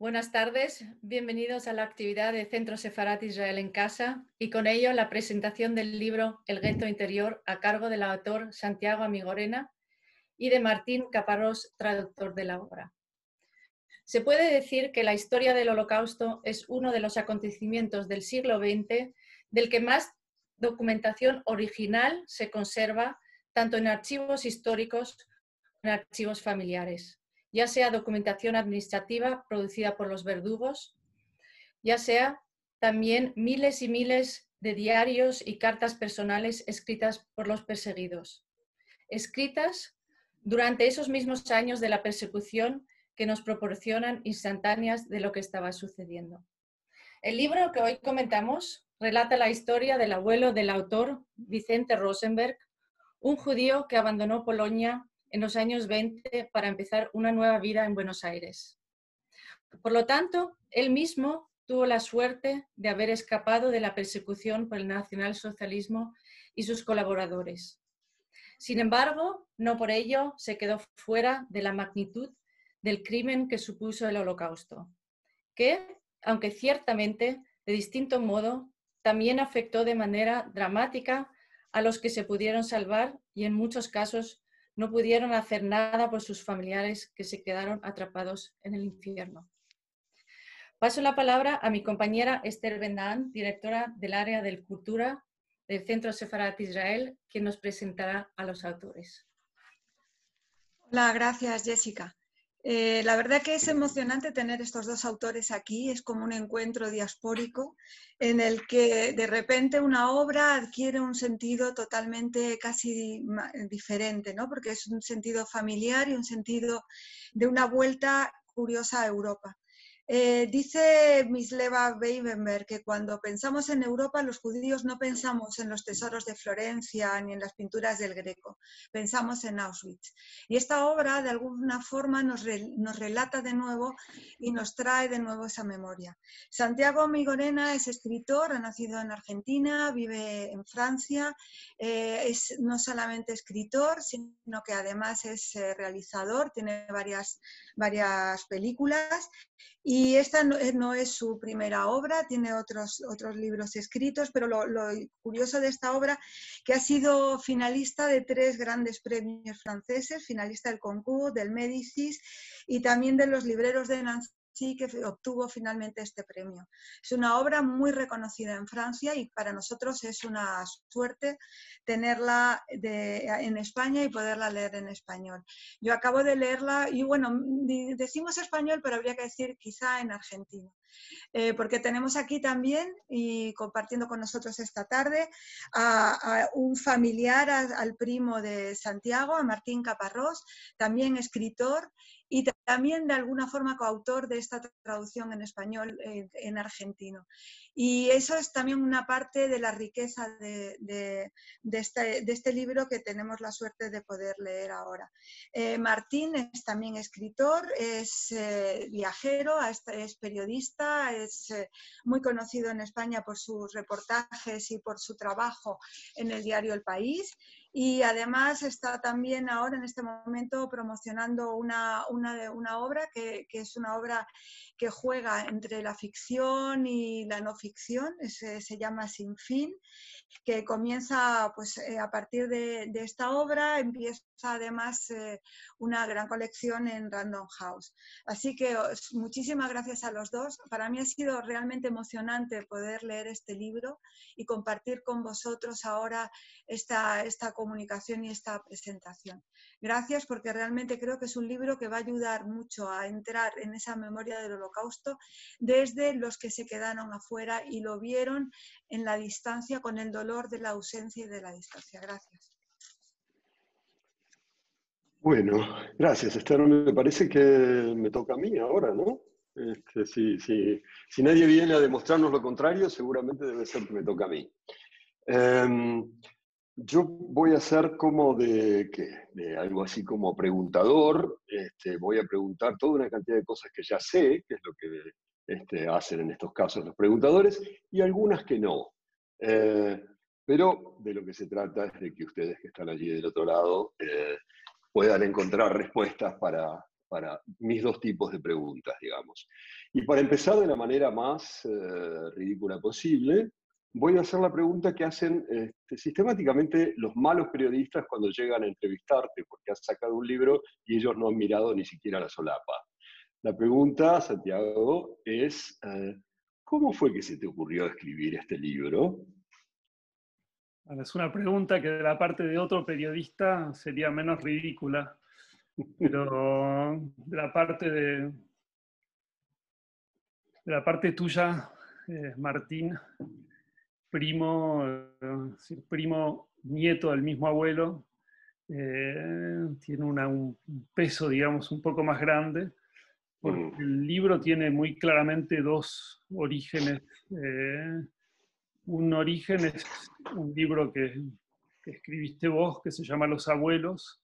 buenas tardes. Bienvenidos a la actividad de Centro Sefarat Israel en Casa y con ello la presentación del libro El gueto interior a cargo del autor Santiago Amigorena y de Martín Caparrós, traductor de la obra. Se puede decir que la historia del Holocausto es uno de los acontecimientos del siglo XX del que más documentación original se conserva tanto en archivos históricos como en archivos familiares ya sea documentación administrativa producida por los verdugos, ya sea también miles y miles de diarios y cartas personales escritas por los perseguidos, escritas durante esos mismos años de la persecución que nos proporcionan instantáneas de lo que estaba sucediendo. El libro que hoy comentamos relata la historia del abuelo del autor, Vicente Rosenberg, un judío que abandonó Polonia en los años 20 para empezar una nueva vida en Buenos Aires. Por lo tanto, él mismo tuvo la suerte de haber escapado de la persecución por el nacionalsocialismo y sus colaboradores. Sin embargo, no por ello se quedó fuera de la magnitud del crimen que supuso el holocausto, que, aunque ciertamente de distinto modo, también afectó de manera dramática a los que se pudieron salvar y en muchos casos no pudieron hacer nada por sus familiares que se quedaron atrapados en el infierno. Paso la palabra a mi compañera Esther Bendan, directora del área de cultura del Centro Sefarat Israel, quien nos presentará a los autores. Hola, gracias Jessica. Eh, la verdad que es emocionante tener estos dos autores aquí, es como un encuentro diaspórico en el que de repente una obra adquiere un sentido totalmente casi diferente, ¿no? porque es un sentido familiar y un sentido de una vuelta curiosa a Europa. Eh, dice Misleva Weibenberg que cuando pensamos en Europa, los judíos no pensamos en los tesoros de Florencia ni en las pinturas del Greco, pensamos en Auschwitz. Y esta obra, de alguna forma, nos, relata de nuevo y nos trae de nuevo esa memoria. Santiago Migorena es escritor, ha nacido en Argentina, vive en Francia, eh, es no solamente escritor, sino que además es eh, realizador, tiene varias, varias películas. Y esta eh, no, es su primera obra, tiene otros, otros libros escritos, pero lo, curioso de esta obra que ha sido finalista de tres grandes premios franceses, finalista del Concours, del Médicis y también de los libreros de Nancy que obtuvo finalmente este premio. Es una obra muy reconocida en Francia y para nosotros es una suerte tenerla en España y poderla leer en español. Yo acabo de leerla y bueno, decimos español, pero habría que decir quizá en argentino. Eh, porque tenemos aquí también, y compartiendo con nosotros esta tarde, a, un familiar, al primo de Santiago, a Martín Caparrós, también escritor y también de alguna forma coautor de esta traducción en español eh, en argentino. Y eso es también una parte de la riqueza de, este, este, libro que tenemos la suerte de poder leer ahora. Eh, Martín es también escritor, es eh, viajero, es periodista, es muy conocido en España por sus reportajes y por su trabajo en el diario El País y además está también ahora en este momento promocionando una, una, una obra que, que, es una obra que juega entre la ficción y la no ficción, se, se llama Sin Fin, que comienza pues, eh, a partir de, de, esta obra, empieza además eh, una gran colección en Random House. Así que muchísimas gracias a los dos. Para mí ha sido realmente emocionante poder leer este libro y compartir con vosotros ahora esta, esta comunicación y esta presentación. Gracias porque realmente creo que es un libro que va a ayudar mucho a entrar en esa memoria del holocausto desde los que se quedaron afuera y lo vieron en la distancia con el dolor de la ausencia y de la distancia. Gracias. Bueno, gracias Esther. Me parece que me toca a mí ahora, ¿no? Este, sí, sí. Si nadie viene a demostrarnos lo contrario, seguramente debe ser que me toca a mí. Em, yo voy a ser como de, algo así como preguntador. Este, voy a preguntar toda una cantidad de cosas que ya sé, que es lo que este, hacen en estos casos los preguntadores, y algunas que no. Eh, pero de lo que se trata es de que ustedes que están allí del otro lado eh, puedan encontrar respuestas para, para mis dos tipos de preguntas, digamos. Y para empezar de la manera más eh, ridícula posible, voy a hacer la pregunta que hacen este, sistemáticamente los malos periodistas cuando llegan a entrevistarte porque has sacado un libro y ellos no han mirado ni siquiera la solapa. La pregunta, Santiago, es, eh, ¿cómo fue que se te ocurrió escribir este libro? es una pregunta que de la parte de otro periodista sería menos ridícula. Pero de la parte de, la parte tuya, eh, Martín, primo, eh, primo nieto del mismo abuelo, eh, tiene un peso, digamos, un poco más grande, porque mm. el libro tiene muy claramente dos orígenes. un origen es un libro que, que escribiste vos, que se llama Los Abuelos,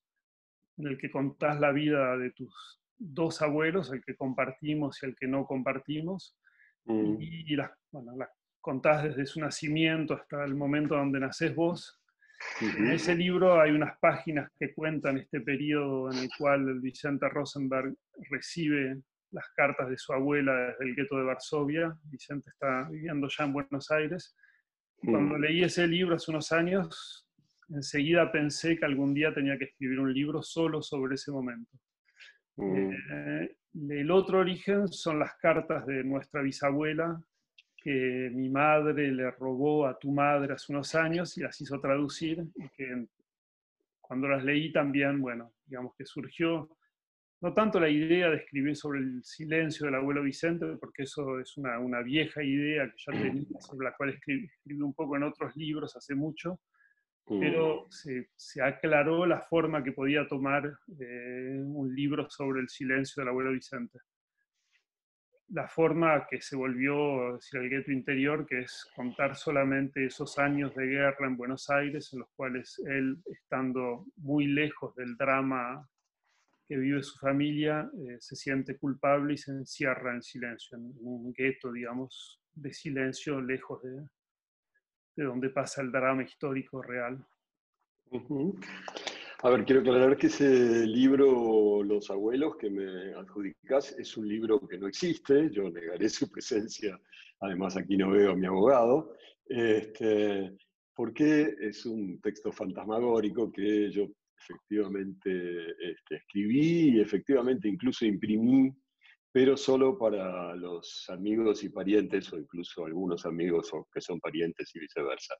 en el que contás la vida de tus dos abuelos, el que compartimos y el que no compartimos, mm. y, las, bueno, contás desde su nacimiento hasta el momento donde nacés vos. En ese libro hay unas páginas que cuentan este periodo en el cual Vicente Rosenberg recibe las cartas de su abuela desde el gueto de Varsovia. Vicente está viviendo ya en Buenos Aires. Cuando leí ese libro hace unos años, enseguida pensé que algún día tenía que escribir un libro solo sobre ese momento. Eh, el otro origen son las cartas de nuestra bisabuela, que mi madre le robó a tu madre hace unos años y las hizo traducir, y que cuando las leí también, bueno, digamos que surgió no tanto la idea de escribir sobre el silencio del abuelo Vicente, porque eso es una, una vieja idea que ya tenía, sobre la cual escribí, escribí, un poco en otros libros hace mucho, pero mm. se, aclaró la forma que podía tomar eh, un libro sobre el silencio del abuelo Vicente. La forma que se volvió decir, el gueto interior, que es contar solamente esos años de guerra en Buenos Aires, en los cuales él, estando muy lejos del drama que vive su familia, eh, se siente culpable y se encierra en silencio, en un gueto, digamos, de silencio lejos de, de donde pasa el drama histórico real. A ver, quiero aclarar que ese libro, Los abuelos, que me adjudicas, es un libro que no existe, yo negaré su presencia, además aquí no veo a mi abogado, este, porque es un texto fantasmagórico que yo efectivamente este, escribí y efectivamente incluso imprimí pero solo para los amigos y parientes, o incluso algunos amigos que son parientes y viceversa.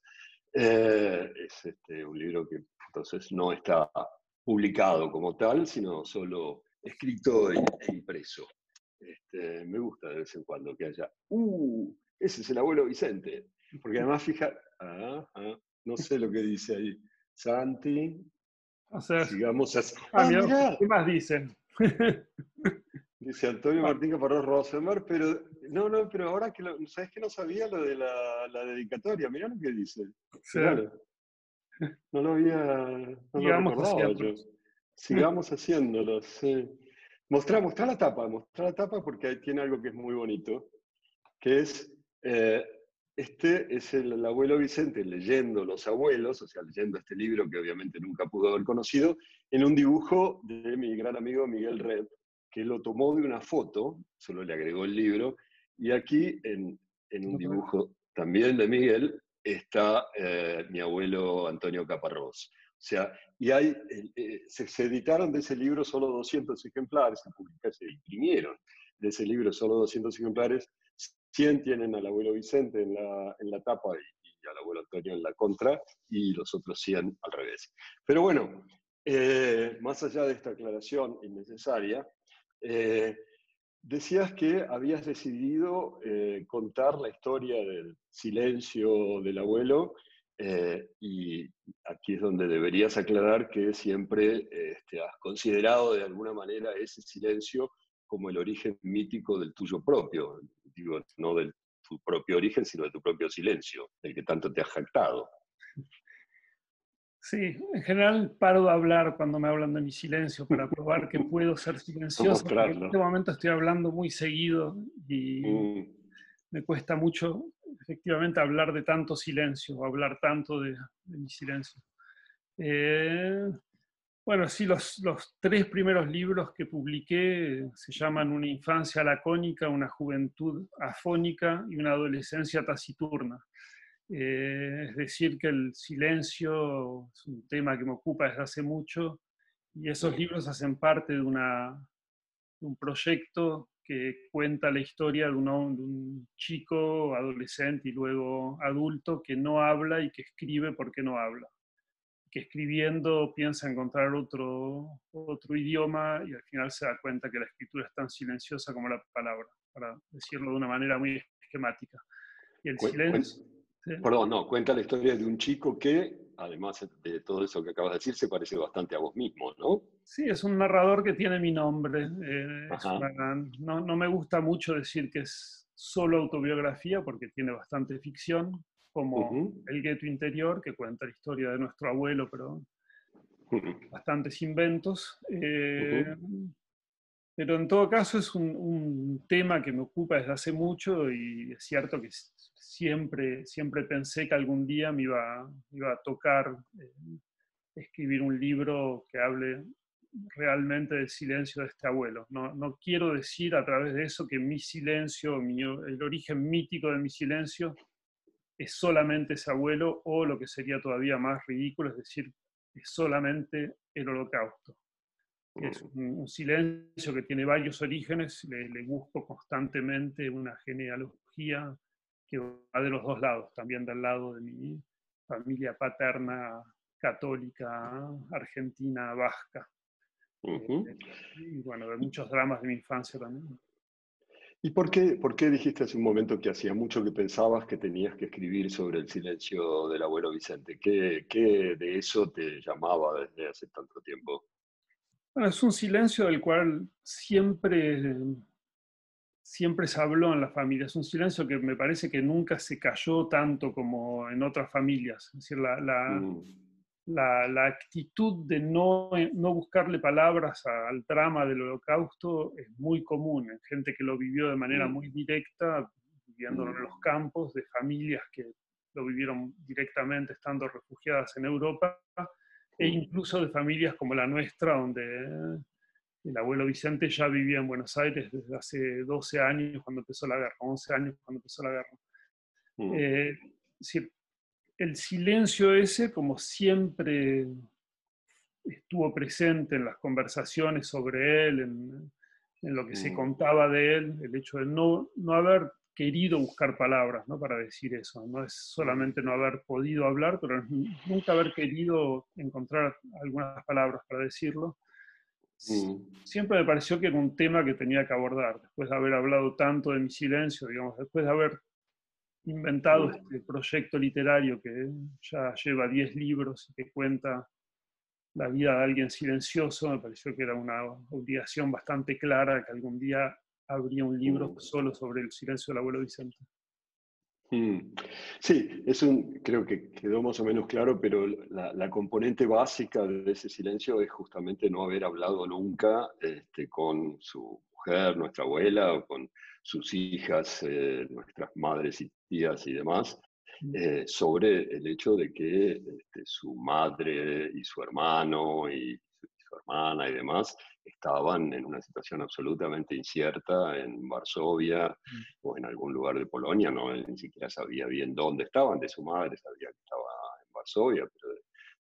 Eh, es este, un libro que entonces no está publicado como tal, sino solo escrito e, impreso. Este, me gusta de vez en cuando que haya, ¡uh! Ese es el abuelo Vicente. Porque además, fija, ah, ah, no sé lo que dice ahí. Santi. O sea, sigamos así. Ah, ah ¿Qué más dicen? Dice Antonio Martín Caparrós Rosenberg, pero no, no, pero ahora que lo, sabes que no sabía lo de la, la dedicatoria, mirá lo que dice. Claro. No lo había, no lo recordaba yo. Sigamos haciéndolo, sí. Mostrá, la tapa, mostrá la tapa porque ahí tiene algo que es muy bonito, que es, eh, este es el, abuelo Vicente leyendo Los Abuelos, o sea, leyendo este libro que obviamente nunca pudo haber conocido, en un dibujo de mi gran amigo Miguel Red, que lo tomó de una foto, solo le agregó el libro, y aquí en, un dibujo también de Miguel está eh, mi abuelo Antonio Caparrós. O sea, y hay, eh, se, editaron de ese libro solo 200 ejemplares, se, se imprimieron de ese libro solo 200 ejemplares, 100 tienen al abuelo Vicente en la, en la tapa y, al abuelo Antonio en la contra, y los otros 100 al revés. Pero bueno, eh, más allá de esta aclaración innecesaria, eh, decías que habías decidido eh, contar la historia del silencio del abuelo eh, y aquí es donde deberías aclarar que siempre este, has considerado de alguna manera ese silencio como el origen mítico del tuyo propio, digo, no del tu propio origen, sino de tu propio silencio, del que tanto te has jactado. Sí, en general paro de hablar cuando me hablan de mi silencio para probar que puedo ser silencioso. En este momento estoy hablando muy seguido y mm. me cuesta mucho efectivamente hablar de tanto silencio, hablar tanto de, mi silencio. Eh, bueno, sí, los, los, tres primeros libros que publiqué se llaman Una infancia lacónica, una juventud afónica y una adolescencia taciturna. Eh, es decir, que el silencio es un tema que me ocupa desde hace mucho y esos libros hacen parte de, una, de un proyecto que cuenta la historia de, de un chico, adolescente y luego adulto que no habla y que escribe porque no habla. Que escribiendo piensa encontrar otro, otro idioma y al final se da cuenta que la escritura es tan silenciosa como la palabra, para decirlo de una manera muy esquemática. Y el silencio Perdón, no, cuenta la historia de un chico que, además de todo eso que acabas de decir, se parece bastante a vos mismo, ¿no? Sí, es un narrador que tiene mi nombre. Eh, no, no, me gusta mucho decir que es solo autobiografía porque tiene bastante ficción, como El gueto interior, que cuenta la historia de nuestro abuelo, pero bastantes inventos. Eh, pero en todo caso es un, tema que me ocupa desde hace mucho y es cierto que siempre, siempre pensé que algún día me iba, iba a tocar eh, escribir un libro que hable realmente del silencio de este abuelo. No, no, quiero decir a través de eso que mi silencio, el origen mítico de mi silencio es solamente ese abuelo o lo que sería todavía más ridículo, es decir, es solamente el holocausto. Es un, silencio que tiene varios orígenes, le, le busco constantemente una genealogía que va de los dos lados, también del lado de mi familia paterna católica, argentina, vasca. Eh, y bueno, de muchos dramas de mi infancia también. ¿Y por qué, por qué dijiste hace un momento que hacía mucho que pensabas que tenías que escribir sobre el silencio del abuelo Vicente? ¿Qué, qué de eso te llamaba desde hace tanto tiempo? Bueno, es un silencio del cual siempre siempre se habló en la familia. Es un silencio que me parece que nunca se cayó tanto como en otras familias. Es decir, la, la, mm. la, actitud de no, no buscarle palabras al drama del holocausto es muy común en gente que lo vivió de manera mm. muy directa, viviéndolo en mm. los campos, de familias que lo vivieron directamente estando refugiadas en Europa, e incluso de familias como la nuestra, donde el abuelo Vicente ya vivía en Buenos Aires desde hace 12 años cuando empezó la guerra, 11 años cuando empezó la guerra. Mm. Eh, el silencio ese, como siempre estuvo presente en las conversaciones sobre él, en, lo que se mm. contaba de él, el hecho de no, no haber querido buscar palabras ¿no? para decir eso. No es solamente no haber podido hablar, pero nunca haber querido encontrar algunas palabras para decirlo. Mm. Siempre me pareció que era un tema que tenía que abordar, después de haber hablado tanto de mi silencio, digamos, después de haber inventado mm. este proyecto literario que ya lleva 10 libros y que cuenta la vida de alguien silencioso, me pareció que era una obligación bastante clara que algún día habría un libro mm. solo sobre el silencio del abuelo Vicente. Mm. Sí, es un, creo que quedó más o menos claro, pero la, componente básica de ese silencio es justamente no haber hablado nunca este, con su mujer, nuestra abuela, o con sus hijas, eh, nuestras madres y tías y demás, mm. eh, sobre el hecho de que este, su madre y su hermano y su hermana y demás estaban en una situación absolutamente incierta en Varsovia mm. o en algún lugar de Polonia, no ni siquiera sabía bien dónde estaban, de su madre sabía que estaba en Varsovia, pero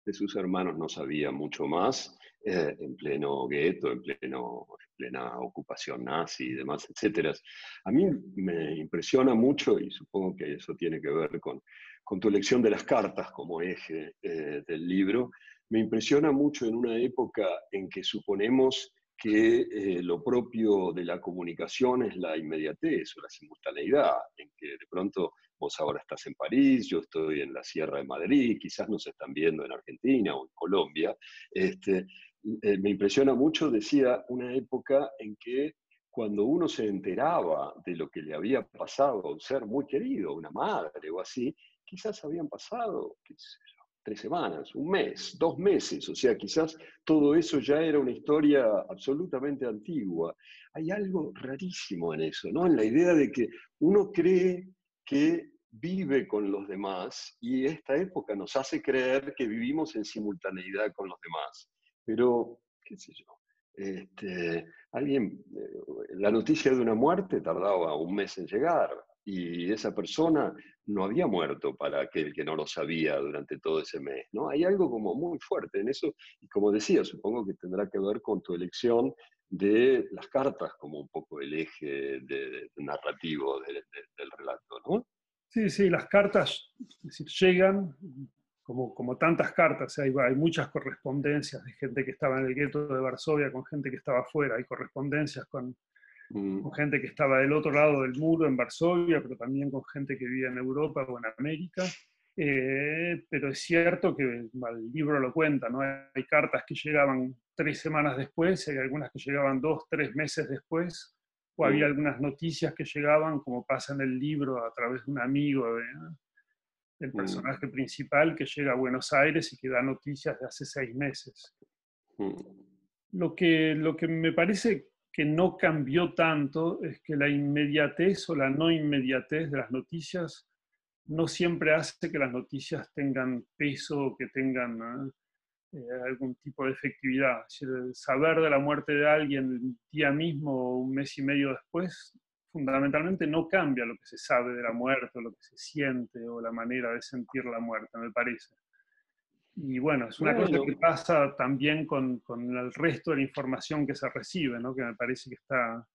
de, sus hermanos no sabía mucho más, eh, en pleno gueto, en, pleno, plena ocupación nazi y demás, etc. A mí me impresiona mucho, y supongo que eso tiene que ver con, con tu elección de las cartas como eje eh, del libro, me impresiona mucho en una época en que suponemos que eh, lo propio de la comunicación es la inmediatez o la simultaneidad, en que de pronto vos ahora estás en París, yo estoy en la Sierra de Madrid, quizás nos están viendo en Argentina o en Colombia. Este, eh, me impresiona mucho, decía, una época en que cuando uno se enteraba de lo que le había pasado a un ser muy querido, una madre o así, quizás habían pasado, tres semanas, un mes, dos meses, o sea, quizás todo eso ya era una historia absolutamente antigua. Hay algo rarísimo en eso, ¿no? En la idea de que uno cree que vive con los demás y esta época nos hace creer que vivimos en simultaneidad con los demás. Pero, qué sé yo, este, alguien, eh, la noticia de una muerte tardaba un mes en llegar, y esa persona no había muerto para aquel que no lo sabía durante todo ese mes. ¿no? Hay algo como muy fuerte en eso, y como decía, supongo que tendrá que ver con tu elección de las cartas como un poco el eje de, narrativo del relato. ¿no? Sí, sí, las cartas llegan como, como tantas cartas, hay, hay muchas correspondencias de gente que estaba en el gueto de Varsovia con gente que estaba afuera, hay correspondencias con Mm. con gente que estaba del otro lado del muro en Varsovia, pero también con gente que vivía en Europa o en América. Eh, pero es cierto que el libro lo cuenta, ¿no? Hay cartas que llegaban tres semanas después, hay algunas que llegaban dos, tres meses después, o había mm. algunas noticias que llegaban, como pasa en el libro, a través de un amigo del mm. personaje principal que llega a Buenos Aires y que da noticias de hace seis meses. Lo, que, lo que me parece que no cambió tanto es que la inmediatez o la no inmediatez de las noticias no siempre hace que las noticias tengan peso o que tengan eh, algún tipo de efectividad. saber de la muerte de alguien el día mismo o un mes y medio después, fundamentalmente no cambia lo que se sabe de la muerte o lo que se siente o la manera de sentir la muerte, me parece. Y bueno, es una cosa que pasa también con, con, el resto de la información que se recibe, ¿no? que me parece que está,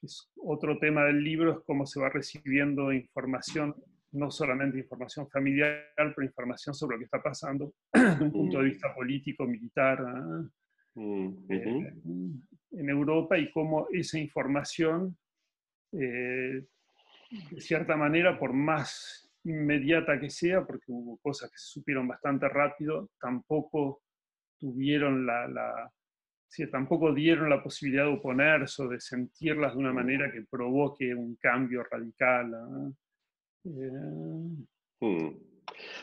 es otro tema del libro, es cómo se va recibiendo información, no solamente información familiar, pero información sobre lo que está pasando desde un punto de mm. vista político, militar, mm, eh, en Europa y cómo esa información, eh, de cierta manera, por más inmediata que sea, porque hubo cosas que se supieron bastante rápido, tampoco tuvieron la, tampoco dieron la posibilidad de oponerse o de sentirlas de una manera que provoque un cambio radical. Eh, mm.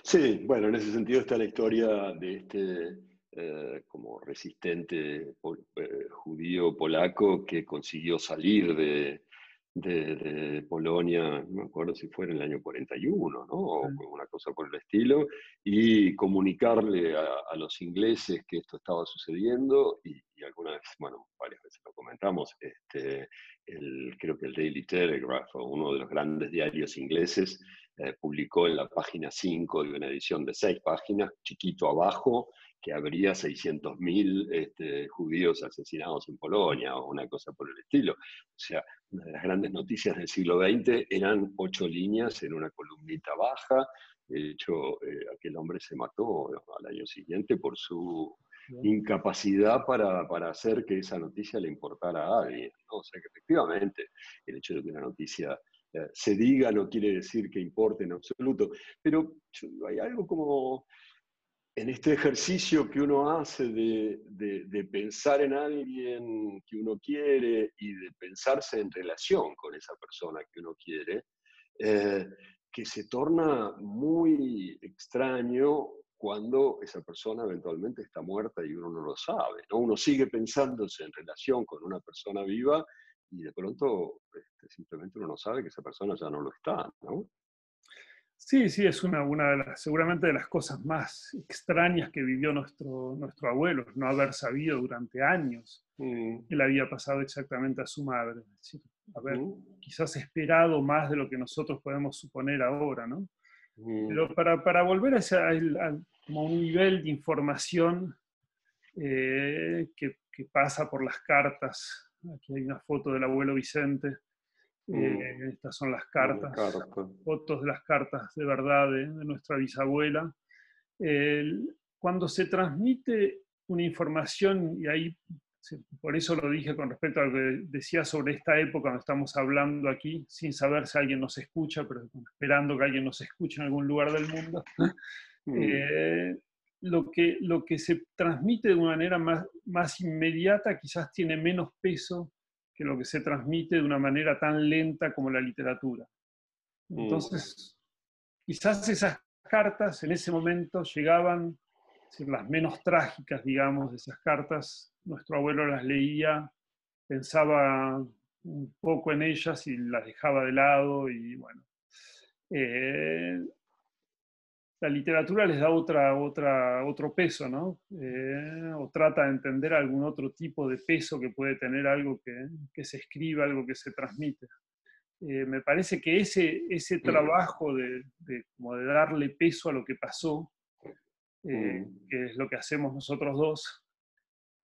Sí, bueno, en ese sentido está la historia de este eh, como resistente eh, judío polaco que consiguió salir de, de, Polonia, no me acuerdo si fue en el año 41, ¿no? O una cosa por el estilo, y comunicarle a, los ingleses que esto estaba sucediendo, y, y alguna vez, bueno, varias veces lo comentamos, este, el, creo que el Daily Telegraph, uno de los grandes diarios ingleses, eh, publicó en la página 5 de una edición de seis páginas, chiquito abajo, que habría 600.000 este, judíos asesinados en Polonia o una cosa por el estilo. O sea, una de las grandes noticias del siglo XX eran ocho líneas en una columnita baja. De hecho, eh, aquel hombre se mató al año siguiente por su incapacidad para, para, hacer que esa noticia le importara a alguien. O sea que efectivamente el hecho de que una noticia se diga no quiere decir que importe en absoluto, pero hay algo como en este ejercicio que uno hace de, de, pensar en alguien que uno quiere y de pensarse en relación con esa persona que uno quiere, eh, que se torna muy extraño cuando esa persona eventualmente está muerta y uno no lo sabe. ¿no? Uno sigue pensándose en relación con una persona viva y de pronto este, simplemente uno no sabe que esa persona ya no lo está. ¿no? Sí, sí, es una, una de las, seguramente de las cosas más extrañas que vivió nuestro, nuestro abuelo, no haber sabido durante años mm. que le había pasado exactamente a su madre. haber mm. quizás esperado más de lo que nosotros podemos suponer ahora, ¿no? Mm. Pero para, para volver a, ese, un nivel de información eh, que, que, pasa por las cartas, aquí hay una foto del abuelo Vicente, eh, mm. estas son las cartas, fotos de las cartas de verdad de, nuestra bisabuela. cuando se transmite una información, y ahí por eso lo dije con respecto a lo que decía sobre esta época donde estamos hablando aquí, sin saber si alguien nos escucha, pero esperando que alguien nos escuche en algún lugar del mundo. Mm. Eh, lo, que, lo que se transmite de una manera más, más inmediata quizás tiene menos peso que lo que se transmite de una manera tan lenta como la literatura. Mm. Entonces, quizás esas cartas en ese momento llegaban, las menos trágicas, digamos, de esas cartas, nuestro abuelo las leía, pensaba un poco en ellas y las dejaba de lado y bueno. Eh, la literatura les da otra, otra, otro peso, ¿no? Eh, o trata de entender algún otro tipo de peso que puede tener algo que, que se escribe, algo que se transmite. Eh, me parece que ese, ese trabajo de, de, como de darle peso a lo que pasó, eh, mm. que es lo que hacemos nosotros dos,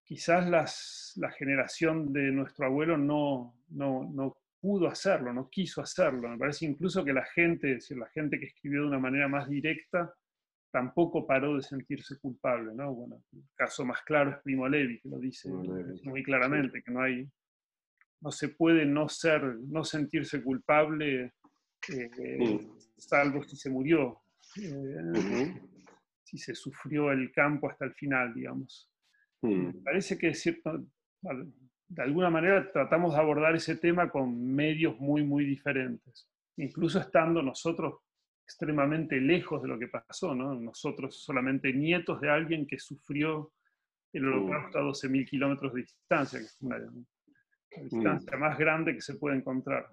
quizás las, la generación de nuestro abuelo no, no, no pudo hacerlo, no quiso hacerlo. Me parece incluso que la gente, decir, la gente que escribió de una manera más directa, tampoco paró de sentirse culpable, ¿no? Bueno, el caso más claro es Primo Levi, que lo dice muy claramente, que no hay, no se puede no ser, no sentirse culpable, eh, salvo si se murió, eh, si se sufrió el campo hasta el final, digamos. Parece que es cierto, de alguna manera tratamos de abordar ese tema con medios muy, muy diferentes, incluso estando nosotros extremadamente lejos de lo que pasó, ¿no? Nosotros solamente nietos de alguien que sufrió el holocausto a 12.000 kilómetros de distancia, que es una, distancia más grande que se puede encontrar.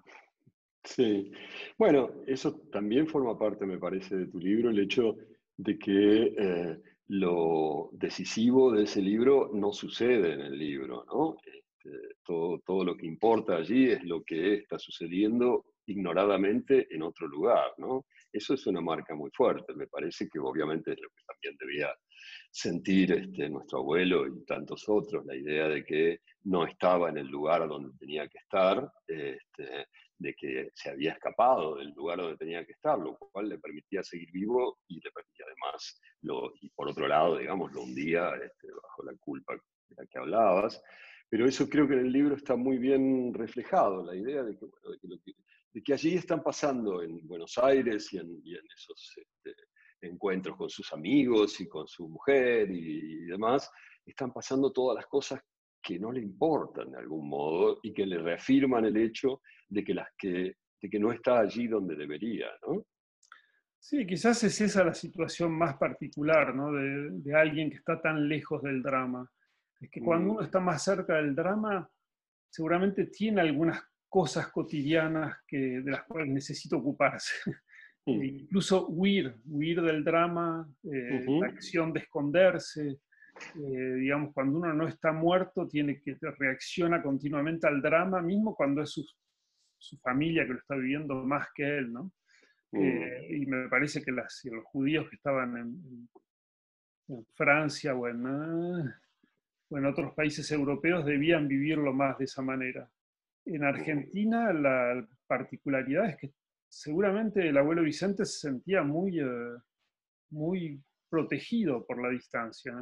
Sí, bueno, eso también forma parte, me parece, de tu libro, el hecho de que eh, lo decisivo de ese libro no sucede en el libro, ¿no? Este, todo, todo lo que importa allí es lo que está sucediendo ignoradamente en otro lugar, ¿no? Eso es una marca muy fuerte, me parece que obviamente es lo que también debía sentir este, nuestro abuelo y tantos otros, la idea de que no estaba en el lugar donde tenía que estar, este, de que se había escapado del lugar donde tenía que estar, lo cual le permitía seguir vivo y le permitía además, y por otro lado, digamos, lo hundía este, bajo la culpa de la que hablabas. Pero eso creo que en el libro está muy bien reflejado, la idea de que, allí están pasando en Buenos Aires y en, esos este, encuentros con sus amigos y con su mujer y, demás, están pasando todas las cosas que no le importan de algún modo y que le reafirman el hecho de que, las que, de que no está allí donde debería, ¿no? Sí, quizás es esa la situación más particular, ¿no? De alguien que está tan lejos del drama es que cuando uno mm. está más cerca del drama, seguramente tiene algunas cosas cotidianas que, de las cuales necesita ocuparse. E incluso huir, huir del drama, eh, la acción de esconderse. Eh, digamos, cuando uno no está muerto, tiene que reacciona continuamente al drama, mismo cuando es su, su familia que lo está viviendo más que él, ¿no? Mm. Eh, y me parece que las, los judíos que estaban en, en Francia o en, ah, en otros países europeos debían vivirlo más de esa manera. En Argentina la particularidad es que seguramente el abuelo Vicente se sentía muy, eh, muy protegido por la distancia,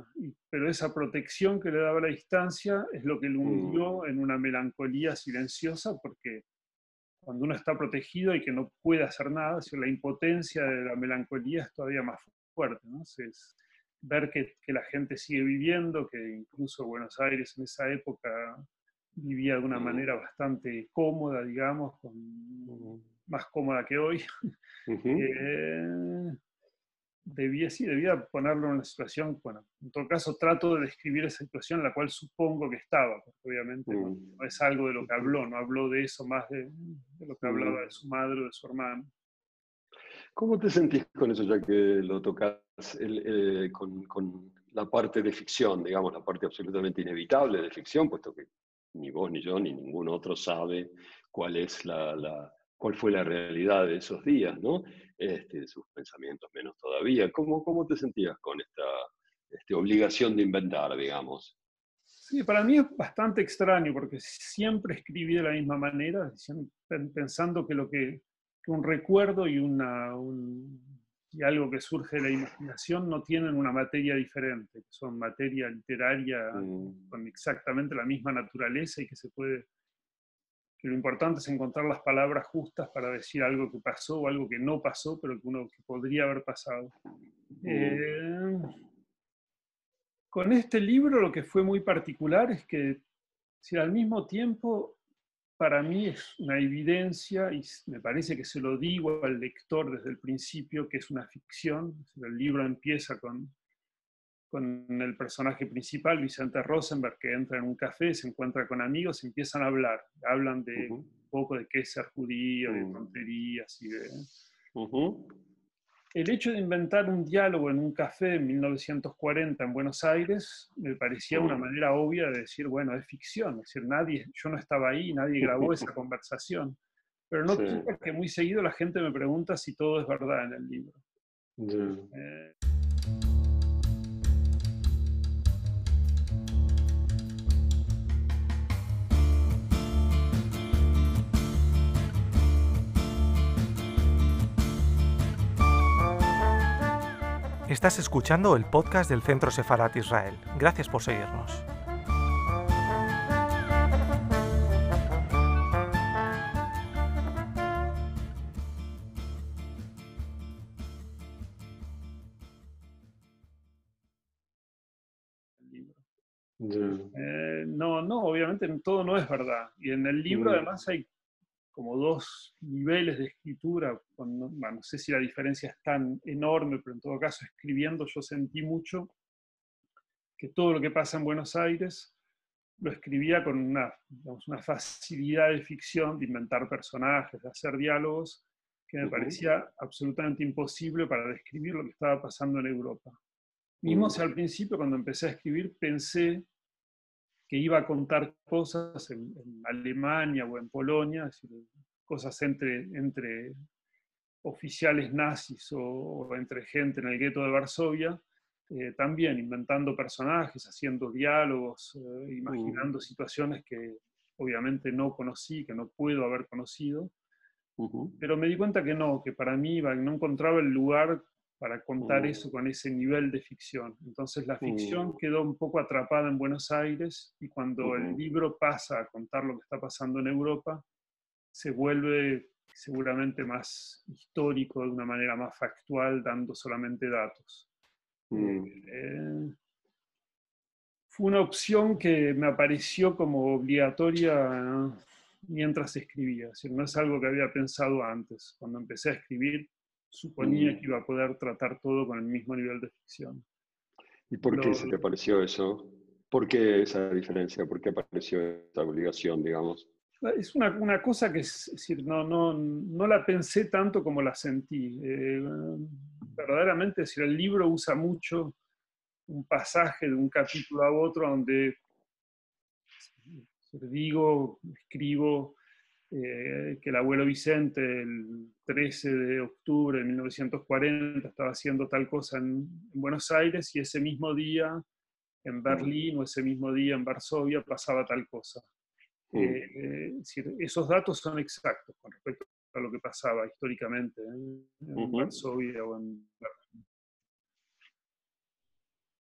pero esa protección que le daba la distancia es lo que lo hundió mm. en una melancolía silenciosa, porque cuando uno está protegido y que no puede hacer nada, la impotencia de la melancolía es todavía más fuerte. ¿no? Ver que, la gente sigue viviendo, que incluso Buenos Aires en esa época vivía de una manera bastante cómoda, digamos, más cómoda que hoy. Eh, debía, sí, debía ponerlo en una situación, bueno, en todo caso trato de describir esa situación en la cual supongo que estaba, porque obviamente no es algo de lo que habló, no habló de eso más de, de lo que hablaba de su madre o de su hermano. ¿Cómo te sentís con eso, ya que lo tocas eh, con, con, la parte de ficción, digamos, la parte absolutamente inevitable de ficción, puesto que ni vos, ni yo, ni ningún otro sabe cuál, es la, la cuál fue la realidad de esos días, ¿no? Este, sus pensamientos menos todavía. ¿Cómo, cómo te sentías con esta este, obligación de inventar, digamos? Sí, para mí es bastante extraño porque siempre escribí de la misma manera, pensando que lo que un recuerdo y, una, y algo que surge de la imaginación no tienen una materia diferente, son materia literaria mm. con exactamente la misma naturaleza y que se puede, que lo importante es encontrar las palabras justas para decir algo que pasó o algo que no pasó, pero que uno que podría haber pasado. Mm. Eh, con este libro lo que fue muy particular es que si al mismo tiempo para mí es una evidencia, y me parece que se lo digo al lector desde el principio, que es una ficción. El libro empieza con, con el personaje principal, Vicente Rosenberg, que entra en un café, se encuentra con amigos, empiezan a hablar. Hablan de un poco de qué es ser judío, de mm. tonterías y de el hecho de inventar un diálogo en un café en 1940 en Buenos Aires me parecía una manera obvia de decir, bueno, es ficción, es decir, nadie, yo no estaba ahí, nadie grabó esa conversación. Pero no quita que muy seguido la gente me pregunta si todo es verdad en el libro. Eh, Estás escuchando el podcast del Centro Sefarat Israel. Gracias por seguirnos. Eh, no, no, obviamente todo no es verdad. Y en el libro además hay como dos niveles de escritura, no sé si la diferencia es tan enorme, pero en todo caso escribiendo yo sentí mucho que todo lo que pasa en Buenos Aires lo escribía con una, una facilidad de ficción, de inventar personajes, de hacer diálogos, que me parecía absolutamente imposible para describir lo que estaba pasando en Europa. Mismo si al principio, cuando empecé a escribir, pensé que iba a contar cosas en, Alemania o en Polonia, cosas entre, entre oficiales nazis o, entre gente en el gueto de Varsovia, eh, también inventando personajes, haciendo diálogos, eh, imaginando mm. situaciones que obviamente no conocí, que no puedo haber conocido. Pero me di cuenta que no, que para mí no encontraba el lugar para contar eso mm. con ese nivel de ficción. Entonces la ficción mm. quedó un poco atrapada en Buenos Aires y cuando el libro pasa a contar lo que está pasando en Europa, se vuelve seguramente más histórico, de una manera más factual, dando solamente datos. Mm. Eh, fue una opción que me apareció como obligatoria mientras escribía, no es algo que había pensado antes. Cuando empecé a escribir, suponía mm. que iba a poder tratar todo con el mismo nivel de ficción. ¿Y por qué se te pareció eso? ¿Por qué esa diferencia? ¿Por qué apareció esa obligación, digamos? Es una, una cosa que es, decir, no, no, no, la pensé tanto como la sentí. Eh, verdaderamente, decir, el libro usa mucho un pasaje de un capítulo a otro donde digo, escribo, eh, que el abuelo Vicente el 13 de octubre de 1940 estaba haciendo tal cosa en, Buenos Aires y ese mismo día en Berlín o ese mismo día en Varsovia pasaba tal cosa. Eh, eh, esos datos son exactos con respecto a lo que pasaba históricamente en Varsovia o en Berlín.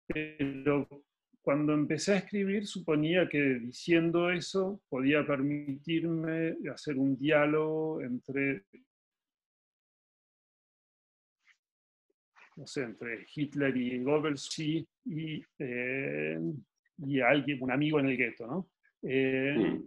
Pero cuando empecé a escribir suponía que diciendo eso podía permitirme hacer un diálogo entre, no sé, entre Hitler y Goebbels y, eh, y alguien, un amigo en el gueto, ¿no? Eh.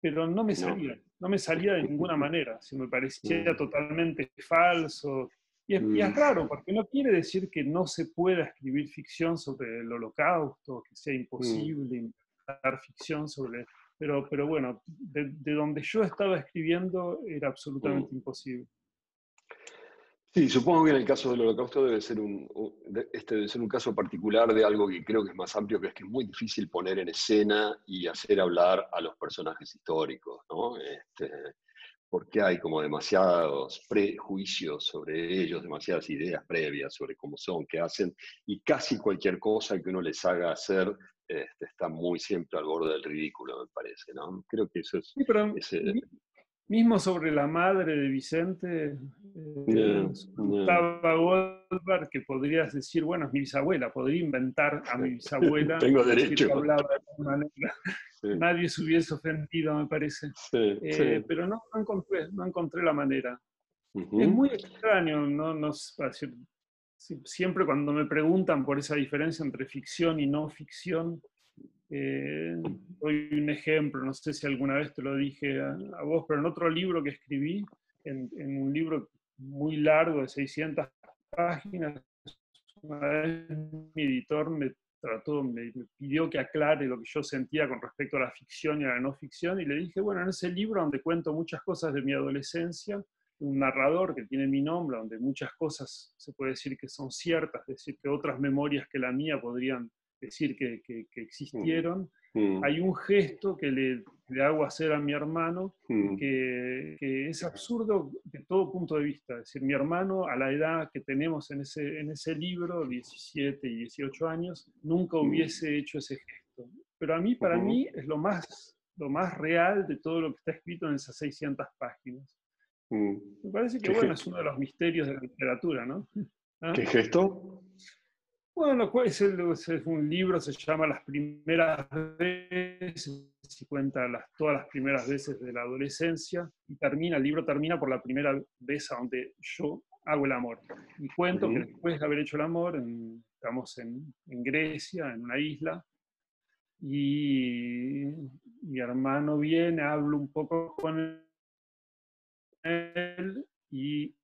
Pero no me salía, no. me salía de ninguna manera, se me parecía totalmente falso, y es, mm. raro, porque no quiere decir que no se pueda escribir ficción sobre el holocausto, que sea imposible mm. inventar ficción sobre... Pero, pero bueno, de, donde yo estaba escribiendo era absolutamente mm. imposible. Sí, supongo que en el caso del holocausto debe ser un, este debe ser un caso particular de algo que creo que es más amplio, que es que es muy difícil poner en escena y hacer hablar a los personajes históricos, ¿no? Este, porque hay como demasiados prejuicios sobre ellos, demasiadas ideas previas sobre cómo son, qué hacen, y casi cualquier cosa que uno les haga hacer este, está muy siempre al borde del ridículo, me parece, ¿no? Creo que eso es... Mismo sobre la madre de Vicente, eh, estaba Goldberg, que podrías decir, bueno, es mi bisabuela, podría inventar a mi bisabuela. Tengo derecho. Nadie se hubiese ofendido, me parece. Eh, pero no, encontré, no encontré la manera. Es muy extraño, ¿no? no siempre cuando me preguntan por esa diferencia entre ficción y no ficción, Eh, doy un ejemplo, no sé si alguna vez te lo dije a, vos, pero en otro libro que escribí, en, un libro muy largo de 600 páginas, una vez mi editor me trató, me, pidió que aclare lo que yo sentía con respecto a la ficción y a la no ficción, y le dije, bueno, en ese libro donde cuento muchas cosas de mi adolescencia, un narrador que tiene mi nombre, donde muchas cosas se puede decir que son ciertas, es decir, que otras memorias que la mía podrían decir que, que, existieron, mm. hay un gesto que le, le, hago hacer a mi hermano mm. que, que, es absurdo de todo punto de vista. Es decir, mi hermano a la edad que tenemos en ese, en ese libro, 17 y 18 años, nunca mm. hubiese hecho ese gesto. Pero a mí, para mí, es lo más, lo más real de todo lo que está escrito en esas 600 páginas. Me parece que, bueno, es uno de los misterios de la literatura, ¿no? ¿Ah? ¿Qué gesto? Bueno, es, es un libro, se llama Las primeras veces, y cuenta las, todas las primeras veces de la adolescencia, y termina, el libro termina por la primera vez a donde yo hago el amor. Y cuento que después de haber hecho el amor, estamos en, en, Grecia, en una isla, y mi hermano viene, hablo un poco con él, y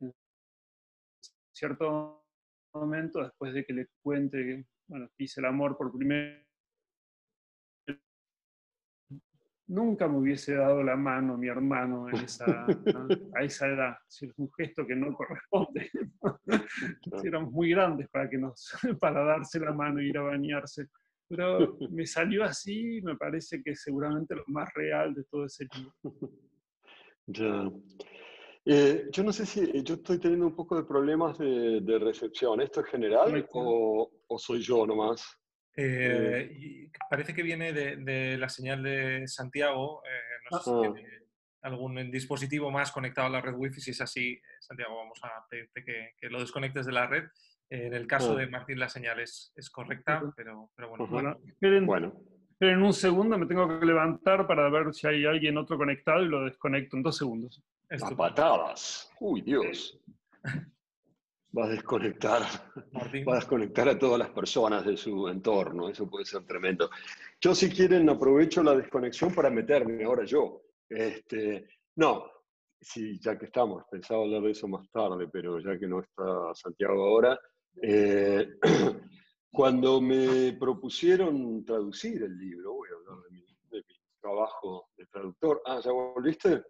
en cierto momento, después de que le cuente, bueno, hice el amor por primera nunca me hubiese dado la mano mi hermano esa, a esa edad. Es un gesto que no corresponde. Éramos muy grandes para, que nos, para darse la mano e ir a bañarse. Pero me salió así, me parece que es seguramente lo más real de todo ese libro. Ya. Eh, yo no sé si eh, yo estoy teniendo un poco de problemas de, recepción. ¿Esto es general o, soy yo nomás? Eh, parece que viene de, la señal de Santiago. no sé si ah. tiene algún dispositivo más conectado a la red Wi-Fi. Si es así, Santiago, vamos a pedirte que, lo desconectes de la red. En el caso ah. de Martín, la señal es, correcta, pero, bueno. bueno, esperen, bueno. esperen un segundo, me tengo que levantar para ver si hay alguien otro conectado y lo desconecto en dos segundos. A patadas. Uy, Dios. Va a desconectar, va a desconectar a todas las personas de su entorno. Eso puede ser tremendo. Yo, si quieren, aprovecho la desconexión para meterme ahora yo. Este, no, sí, ya que estamos, pensaba hablar de eso más tarde, pero ya que no está Santiago ahora, eh, cuando me propusieron traducir el libro, voy a hablar de mi, de mi trabajo de traductor. Ah, ¿ya volviste?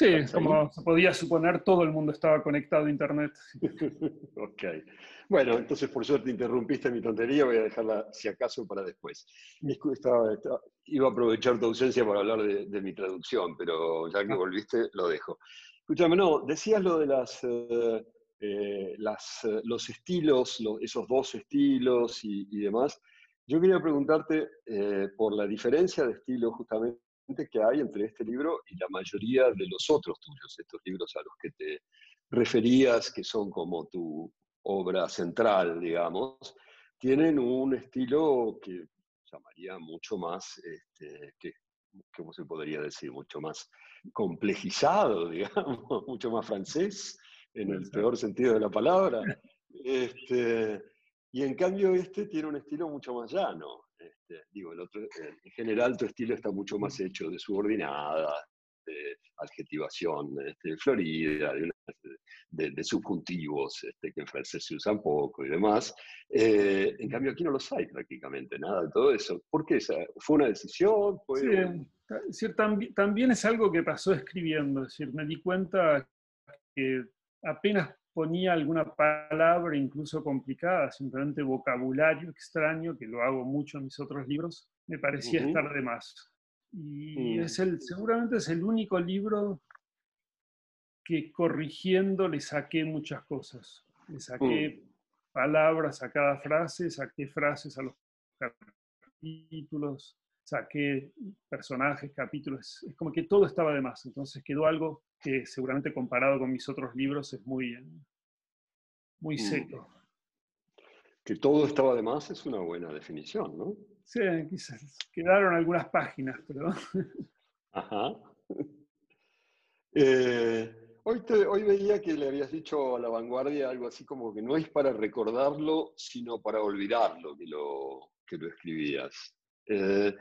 Sí, como se podía suponer, todo el mundo estaba conectado a Internet. ok. Bueno, entonces por suerte interrumpiste mi tontería, voy a dejarla si acaso para después. iba a aprovechar tu ausencia para hablar de, mi traducción, pero ya que ah. volviste, lo dejo. Escúchame, no, decías lo de las, eh, eh, las eh, los estilos, esos dos estilos y, y, demás. Yo quería preguntarte por la diferencia de estilo justamente que hay entre este libro y la mayoría de los otros tuyos, estos libros a los que te referías, que son como tu obra central, digamos, tienen un estilo que llamaría mucho más, este, que, ¿cómo se podría decir? Mucho más complejizado, digamos, mucho más francés, en el peor sentido de la palabra. Este, y en cambio este tiene un estilo mucho más llano. Este, digo, el otro, en general tu estilo está mucho más hecho de subordinada, de adjetivación este, florida, de, subjuntivos este, que en francés se usan poco y demás. Eh, en cambio aquí no los hay prácticamente, nada de todo eso. ¿Por qué? ¿Fue una decisión? Sí, también, también es algo que pasó escribiendo, es decir, me di cuenta que apenas ponía alguna palabra incluso complicada, simplemente vocabulario extraño, que lo hago mucho en mis otros libros, me parecía estar de más. Y mm. es el, seguramente es el único libro que corrigiendo le saqué muchas cosas. Le saqué mm. palabras a cada frase, saqué frases a los capítulos, saqué personajes, capítulos, es como que todo estaba de más, entonces quedó algo que seguramente comparado con mis otros libros es muy, muy mm. seco. Que todo estaba de más es una buena definición, ¿no? Sí, quizás quedaron algunas páginas, pero... Ajá. Eh, hoy, hoy veía que le habías dicho a la vanguardia algo así como que no es para recordarlo, sino para olvidarlo, que lo, que lo escribías. Eh,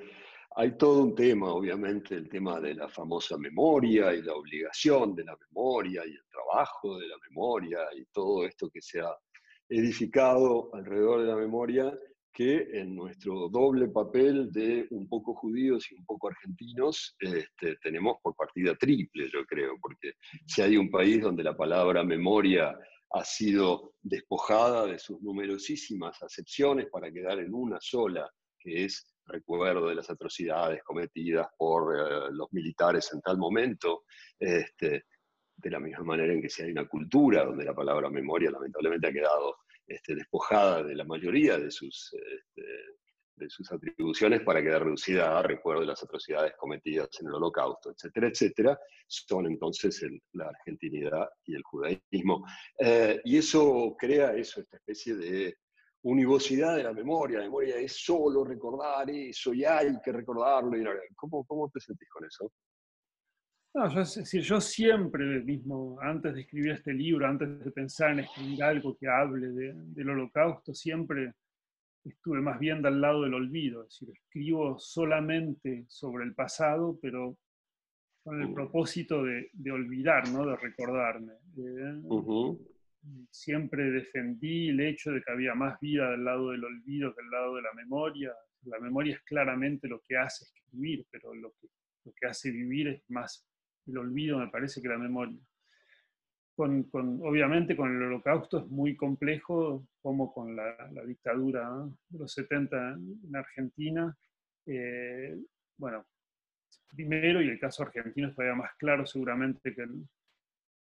hay todo un tema, obviamente, el tema de la famosa memoria y la obligación de la memoria y el trabajo de la memoria y todo esto que se ha edificado alrededor de la memoria que en nuestro doble papel de un poco judíos y un poco argentinos este, tenemos por partida triple, yo creo, porque si hay un país donde la palabra memoria ha sido despojada de sus numerosísimas acepciones para quedar en una sola, que es recuerdo de las atrocidades cometidas por eh, los militares en tal momento, este, de la misma manera en que si hay una cultura donde la palabra memoria lamentablemente ha quedado este, despojada de la mayoría de sus, este, de sus atribuciones para quedar reducida a recuerdo de las atrocidades cometidas en el holocausto, etcétera, etcétera, son entonces la argentinidad y el judaísmo. Eh, y eso crea eso, esta especie de univocidad de la memoria. La memoria es solo recordar eso y hay que recordarlo. ¿Cómo, cómo te sentís con eso? No, yo, es decir, yo siempre mismo, antes de escribir este libro, antes de pensar en escribir algo que hable del holocausto, siempre estuve más bien del lado del olvido. Es decir, escribo solamente sobre el pasado, pero con el mm. propósito de, olvidar, ¿no? de recordarme. Eh, siempre defendí el hecho de que había más vida del lado del olvido que del lado de la memoria. La memoria es claramente lo que hace escribir, pero lo que, lo que hace vivir es más el olvido me parece que la memoria. Con, obviamente con el holocausto es muy complejo, como con la, dictadura de los 70 en Argentina. Eh, bueno, primero, y el caso argentino es todavía más claro seguramente que el,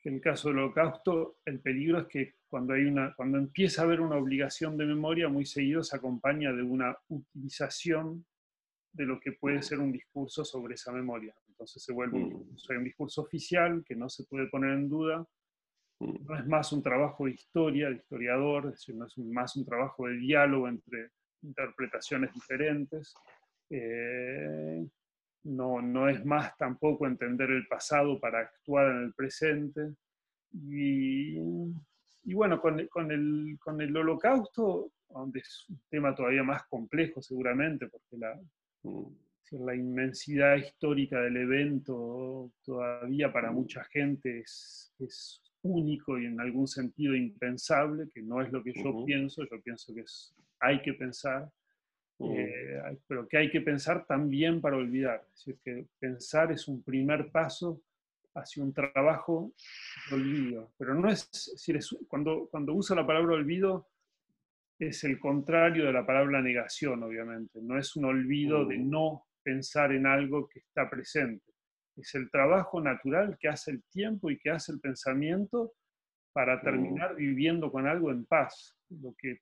que el caso del holocausto, el peligro es que cuando, hay una, cuando empieza a haber una obligación de memoria, muy seguido se acompaña de una utilización de lo que puede ser un discurso sobre esa memoria. Entonces se vuelve un, mm. discurso oficial que no se puede poner en duda. Mm. No es más un trabajo de historia, de historiador, es decir, no es más un trabajo de diálogo entre interpretaciones diferentes. Eh, no, no es más tampoco entender el pasado para actuar en el presente. Y, y bueno, con, con, el, con el holocausto, donde es un tema todavía más complejo seguramente, porque la, la inmensidad histórica del evento todavía para mucha gente es, es, único y en algún sentido impensable, que no es lo que yo pienso, yo pienso que es, hay que pensar, eh, pero que hay que pensar también para olvidar. Es decir, que pensar es un primer paso hacia un trabajo de olvido. Pero no es, es decir, cuando, cuando uso la palabra olvido, es el contrario de la palabra negación, obviamente. No es un olvido de mm. no pensar en algo que está presente. Es el trabajo natural que hace el tiempo y que hace el pensamiento para mm. terminar viviendo con algo en paz. Lo que,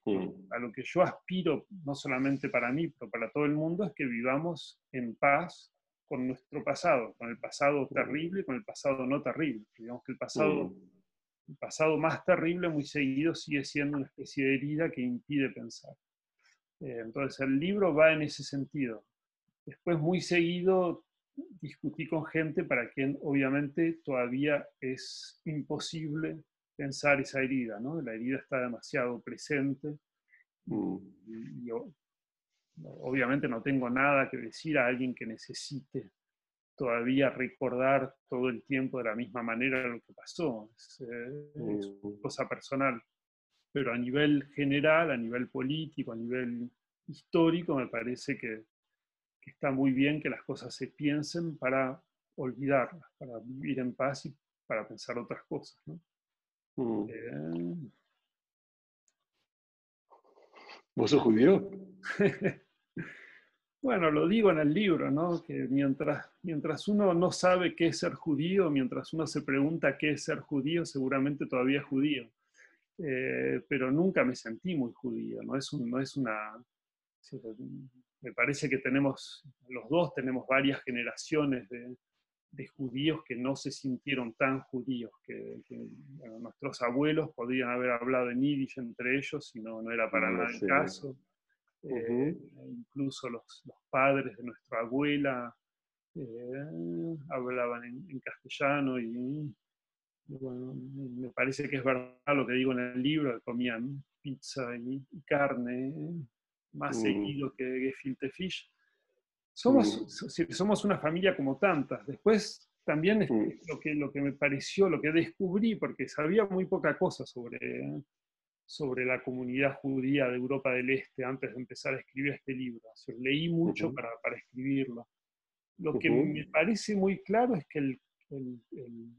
a lo que yo aspiro, no solamente para mí, pero para todo el mundo, es que vivamos en paz con nuestro pasado, con el pasado terrible y con el pasado no terrible. Digamos que el pasado el pasado más terrible muy seguido sigue siendo una especie de herida que impide pensar. Eh, entonces el libro va en ese sentido. Después muy seguido discutí con gente para quien obviamente todavía es imposible pensar esa herida, ¿no? La herida está demasiado presente. Mm. y obviamente no tengo nada que decir a alguien que necesite todavía recordar todo el tiempo de la misma manera lo que pasó. Es, eh, mm. cosa personal. Pero a nivel general, a nivel político, a nivel histórico, me parece que, está muy bien que las cosas se piensen para olvidarlas, para vivir en paz y para pensar otras cosas. ¿no? Eh. ¿Vos sos judío? Bueno, lo digo en el libro, ¿no? Que mientras, mientras uno no sabe qué es ser judío, mientras uno se pregunta qué es ser judío, seguramente todavía es judío. Eh, pero nunca me sentí muy judío, no es, no es una... Me parece que tenemos, los dos tenemos varias generaciones de, judíos que no se sintieron tan judíos, que, nuestros abuelos podían haber hablado en yiddish entre ellos y no, no era para nada el caso. Eh, incluso los, padres de nuestra abuela eh, hablaban en, castellano y, bueno, me parece que es verdad lo que digo en el libro, que comían pizza y, carne más mm. seguido que Gefilte Fish. Somos, mm. somos una familia como tantas. Después también lo, que, lo que me pareció, lo que descubrí, porque sabía muy poca cosa sobre, sobre la comunidad judía de Europa del Este antes de empezar a escribir este libro. leí mucho para, para, escribirlo. Lo que me parece muy claro es que el, el,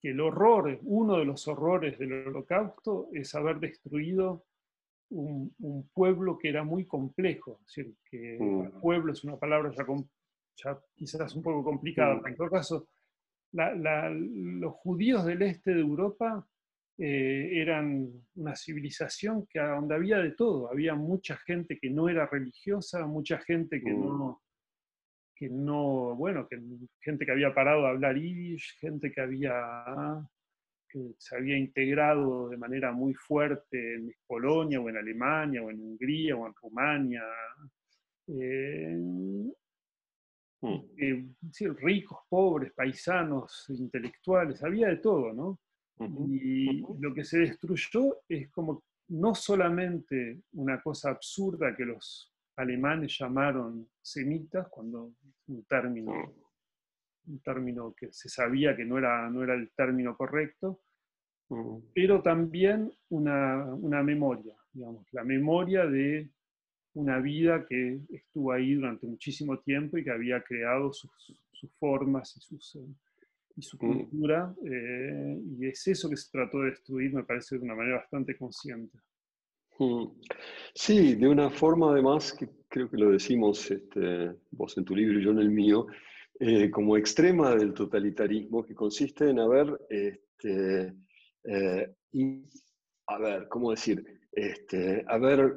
que el horror, uno de los horrores del holocausto es haber destruido un, un pueblo que era muy complejo. Es decir, que mm. pueblo es una palabra ya, quizás un poco complicada, mm. en todo caso, los judíos del este de Europa eh, eran una civilización que, donde había de todo. Había mucha gente que no era religiosa, mucha gente que mm. no, que no, bueno, que, gente que había parado de hablar yiddish, gente que había que se había integrado de manera muy fuerte en Polonia o en Alemania o en Hungría o en Rumania. Eh, mm. eh, ricos, pobres, paisanos, intelectuales, había de todo, ¿no? Y lo que se destruyó es como no solamente una cosa absurda que los alemanes llamaron semitas, cuando un término, un término que se sabía que no era, no era el término correcto, pero también una, una, memoria, digamos, la memoria de una vida que estuvo ahí durante muchísimo tiempo y que había creado sus, sus formas y sus, eh, y su cultura, eh, y es eso que se trató de destruir, me parece, de una manera bastante consciente. Sí, de una forma además, que creo que lo decimos este, vos en tu libro y yo en el mío, eh, como extrema del totalitarismo, que consiste en haber, este, eh, a ver, ¿cómo decir? Este, haber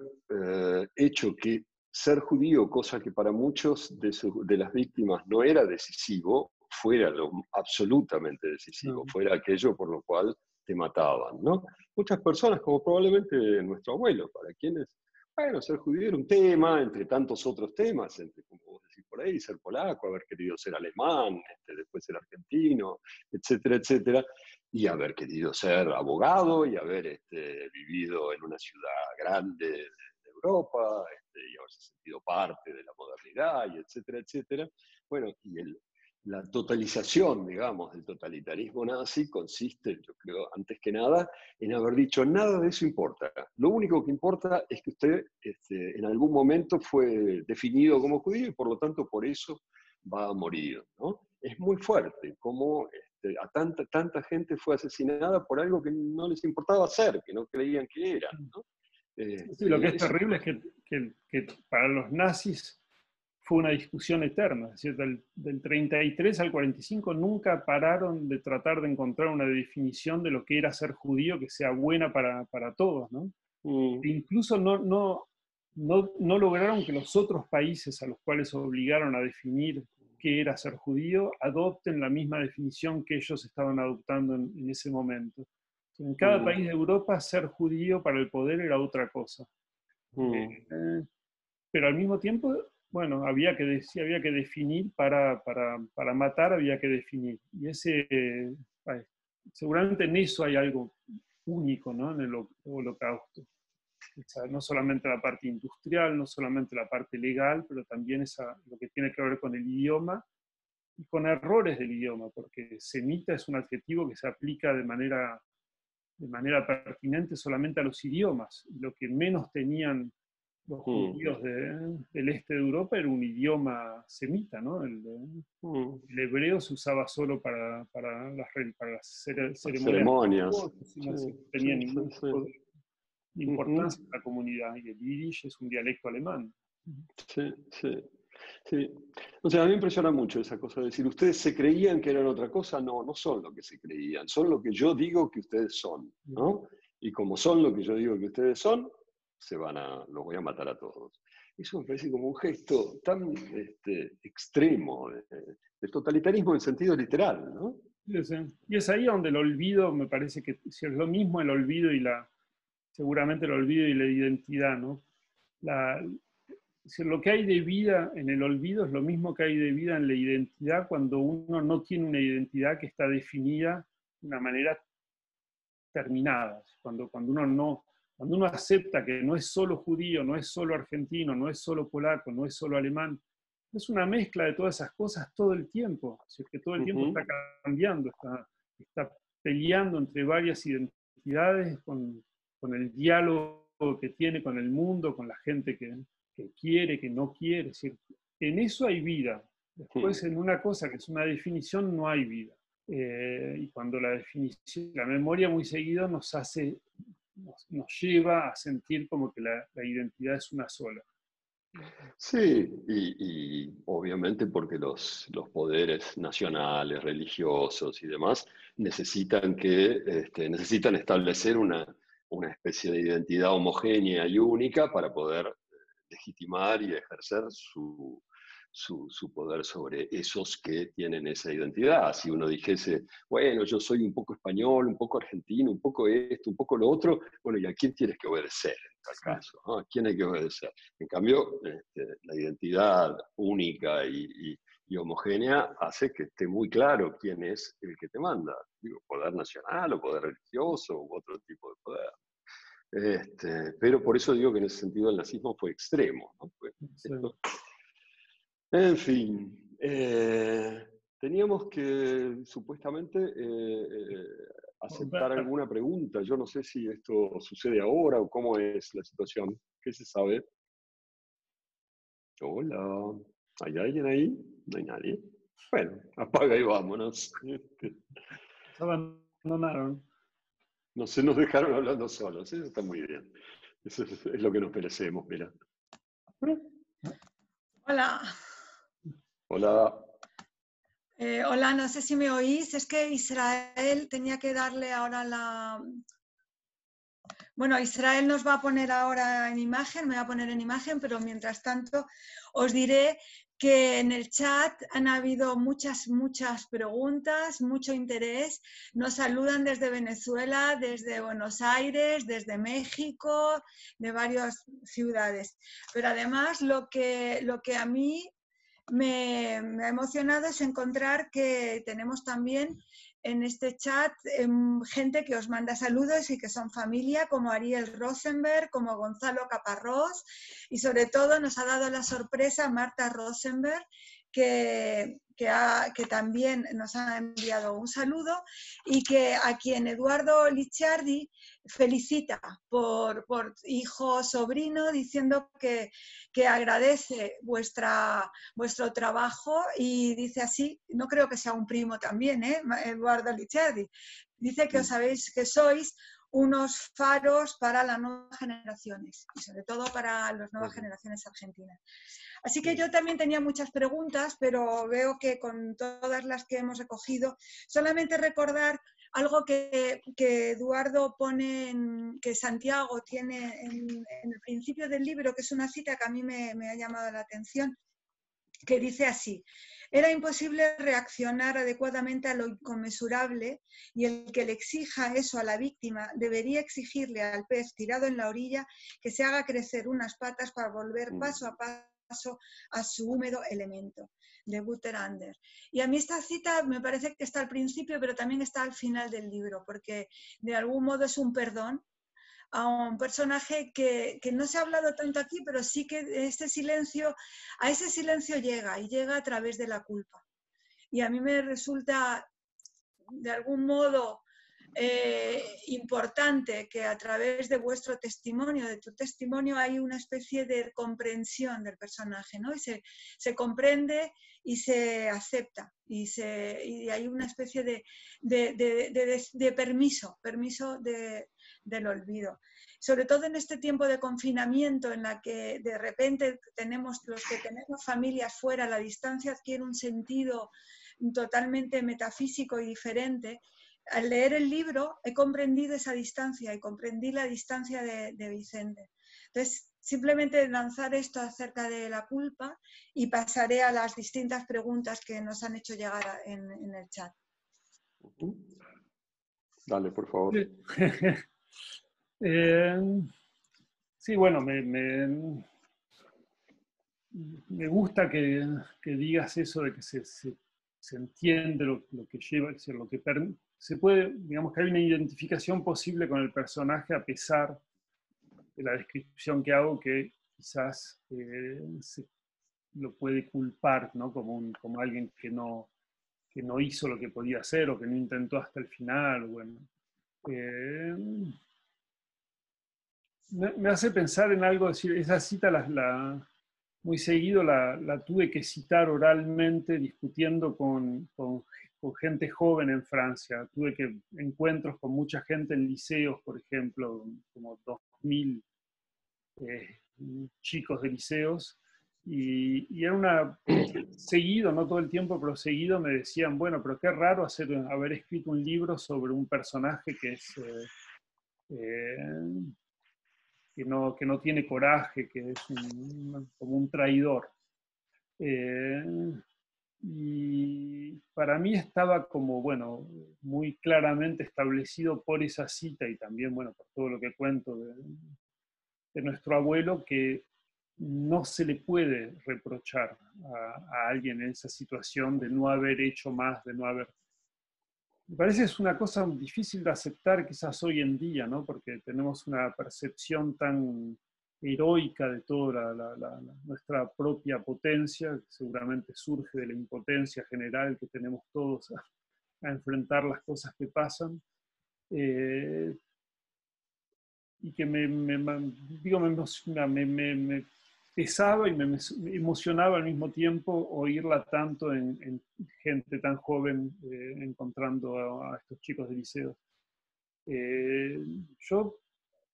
hecho que ser judío, cosa que para muchos de, de las víctimas no era decisivo, fuera lo absolutamente decisivo, fuera aquello por lo cual te mataban, ¿no? Muchas personas, como probablemente nuestro abuelo, para quienes, bueno, ser judío era un tema, entre tantos otros temas, entre, como vos decís por ahí, ser polaco, haber querido ser alemán, este, después ser argentino, etcétera, etcétera, y haber querido ser abogado y haber este, vivido en una ciudad grande de, Europa, este, y haberse sentido parte de la modernidad, y etcétera, etcétera. Bueno, y el, la totalización, digamos, del totalitarismo nazi consiste, yo creo, antes que nada, en haber dicho nada de eso importa. Lo único que importa es que usted este, en algún momento fue definido como judío y por lo tanto por eso va a morir. ¿no? Es muy fuerte como este, a tanta, tanta gente fue asesinada por algo que no les importaba hacer, que no creían que era. ¿no? lo que es este, terrible es que, que, que para los nazis fue una discusión eterna. Es decir, del, del, 33 al 45 nunca pararon de tratar de encontrar una definición de lo que era ser judío que sea buena para, para todos. ¿no? Mm. E incluso no, no, no, no, lograron que los otros países a los cuales obligaron a definir qué era ser judío adopten la misma definición que ellos estaban adoptando en, ese momento. En cada mm. país de Europa, ser judío para el poder era otra cosa. Mm. Eh, pero al mismo tiempo bueno, había que, había que definir para, para, para, matar, había que definir. Y ese, seguramente en eso hay algo único ¿no? en el holocausto. no solamente la parte industrial, no solamente la parte legal, pero también esa, lo que tiene que ver con el idioma y con errores del idioma, porque semita es un adjetivo que se aplica de manera, de manera pertinente solamente a los idiomas. Lo que menos tenían los mm. judíos del este de Europa era un idioma semita, ¿no? El, mm. hebreo se usaba solo para, para, las, para las ceremonias. No tenía ningún importancia en la comunidad. Y el yiddish es un dialecto alemán. Sí, sí. Sí. O sea, a mí me impresiona mucho esa cosa de decir, ustedes se creían que eran otra cosa, no, no son lo que se creían, son lo que yo digo que ustedes son, ¿no? Y como son lo que yo digo que ustedes son, se van a, los voy a matar a todos. Eso me parece como un gesto tan este, extremo del totalitarismo en sentido literal, ¿no? Y es ahí donde el olvido, me parece que si es lo mismo el olvido y la, seguramente el olvido y la identidad, ¿no? Lo que hay de vida en el olvido es lo mismo que hay de vida en la identidad cuando uno no tiene una identidad que está definida de una manera terminada, cuando, cuando uno no, cuando uno acepta que no es solo judío, no es solo argentino, no es solo polaco, no es solo alemán, es una mezcla de todas esas cosas todo el tiempo, es que todo el tiempo está cambiando, está, está, peleando entre varias identidades con, con, el diálogo que tiene con el mundo, con la gente que, que quiere, que no quiere. Es decir, en eso hay vida. Después, en una cosa que es una definición, no hay vida. Eh, y cuando la definición, la memoria muy seguido nos hace, nos, lleva a sentir como que la, la identidad es una sola. Sí, y, obviamente porque los, los, poderes nacionales, religiosos y demás necesitan, que, este, necesitan establecer una, una, especie de identidad homogénea y única para poder eh, legitimar y ejercer su, su, poder sobre esos que tienen esa identidad. Si uno dijese, bueno, yo soy un poco español, un poco argentino, un poco esto, un poco lo otro, bueno, ¿y a quién tienes que obedecer en tal caso? ¿A quién hay que obedecer? En cambio, este, la identidad única y, homogénea hace que esté muy claro quién es el que te manda. Digo, poder nacional o poder religioso u otro tipo de poder. Este, pero por eso digo que en ese sentido el nazismo fue extremo. ¿no? En fin, eh, teníamos que supuestamente eh, eh, aceptar alguna pregunta. Yo no sé si esto sucede ahora o cómo es la situación. ¿Qué se sabe? Hola, ¿hay alguien ahí? No hay nadie. Bueno, apaga y vámonos. Se abandonaron. No se nos dejaron hablando solos. Eso está muy bien. Eso es, es lo que nos merecemos, mira. Hola. Hola. Eh, hola, no sé si me oís. Es que Israel tenía que darle ahora la... Bueno, Israel nos va a poner ahora en imagen, me va a poner en imagen, pero mientras tanto os diré que en el chat han habido muchas, muchas preguntas, mucho interés. Nos saludan desde Venezuela, desde Buenos Aires, desde México, de varias ciudades. Pero además lo que, lo que a mí me, ha emocionado es encontrar que tenemos también en este chat em, gente que os manda saludos y que son familia, como Ariel Rosenberg, como Gonzalo Caparrós, y sobre todo nos ha dado la sorpresa Marta Rosenberg, que, que, también nos ha enviado un saludo y que a quien Eduardo Licciardi felicita por, por hijo sobrino diciendo que, que agradece vuestra, vuestro trabajo y dice así, no creo que sea un primo también, ¿eh? Eduardo Licciardi, dice que os sabéis que sois unos faros para las nuevas generaciones y sobre todo para las nuevas generaciones argentinas. Así que yo también tenía muchas preguntas, pero veo que con todas las que hemos recogido, solamente recordar algo que, Eduardo pone, en, que Santiago tiene en, el principio del libro, que es una cita que a mí me, me ha llamado la atención, que dice así, era imposible reaccionar adecuadamente a lo inconmensurable y el que le exija eso a la víctima debería exigirle al pez tirado en la orilla que se haga crecer unas patas para volver mm. paso a paso a su húmedo elemento de Butterander. Y a mí esta cita me parece que está al principio, pero también está al final del libro, porque de algún modo es un perdón a un personaje que, no se ha hablado tanto aquí, pero sí que este silencio, a ese silencio llega y llega a través de la culpa. Y a mí me resulta de algún modo eh, importante que a través de vuestro testimonio, de tu testimonio, hay una especie de comprensión del personaje, ¿no? Y se, comprende y se acepta y, se, y hay una especie de, de permiso, permiso de, del olvido. Sobre todo en este tiempo de confinamiento en la que de repente tenemos los que tenemos familias fuera, la distancia adquiere un sentido totalmente metafísico y diferente. Al leer el libro he comprendido esa distancia y comprendí la distancia de, Vicente. Entonces, simplemente lanzar esto acerca de la culpa y pasaré a las distintas preguntas que nos han hecho llegar en, en el chat. Dale, por favor. Eh, sí, bueno, me, me, gusta que, digas eso de que se, entiende lo, que lleva, es lo que se puede, digamos que hay una identificación posible con el personaje a pesar la descripción que hago que quizás eh, se lo puede culpar ¿no? como, como alguien que no, que no hizo lo que podía hacer o que no intentó hasta el final. Bueno, eh, me, hace pensar en algo, decir, esa cita la, muy seguido la, tuve que citar oralmente discutiendo con, con, gente joven en Francia. Tuve que encuentros con mucha gente en liceos, por ejemplo, como 2.000 eh, chicos de liceos. Y, y, era una, seguido, no todo el tiempo, pero seguido me decían, bueno, pero qué raro hacer, haber escrito un libro sobre un personaje que es... Eh, eh, que no, tiene coraje, que es como un traidor. Eh, y para mí estaba como, bueno, muy claramente establecido por esa cita y también, bueno, por todo lo que cuento de, nuestro abuelo, que no se le puede reprochar a, alguien en esa situación de no haber hecho más, de no haber me parece es una cosa difícil de aceptar quizás hoy en día, ¿no? porque tenemos una percepción tan heroica de toda nuestra propia potencia, que seguramente surge de la impotencia general que tenemos todos a, enfrentar las cosas que pasan. Eh, y que me, digo, me, pesaba y me, emocionaba al mismo tiempo oírla tanto en, gente tan joven eh, encontrando a, estos chicos de liceo. Eh, yo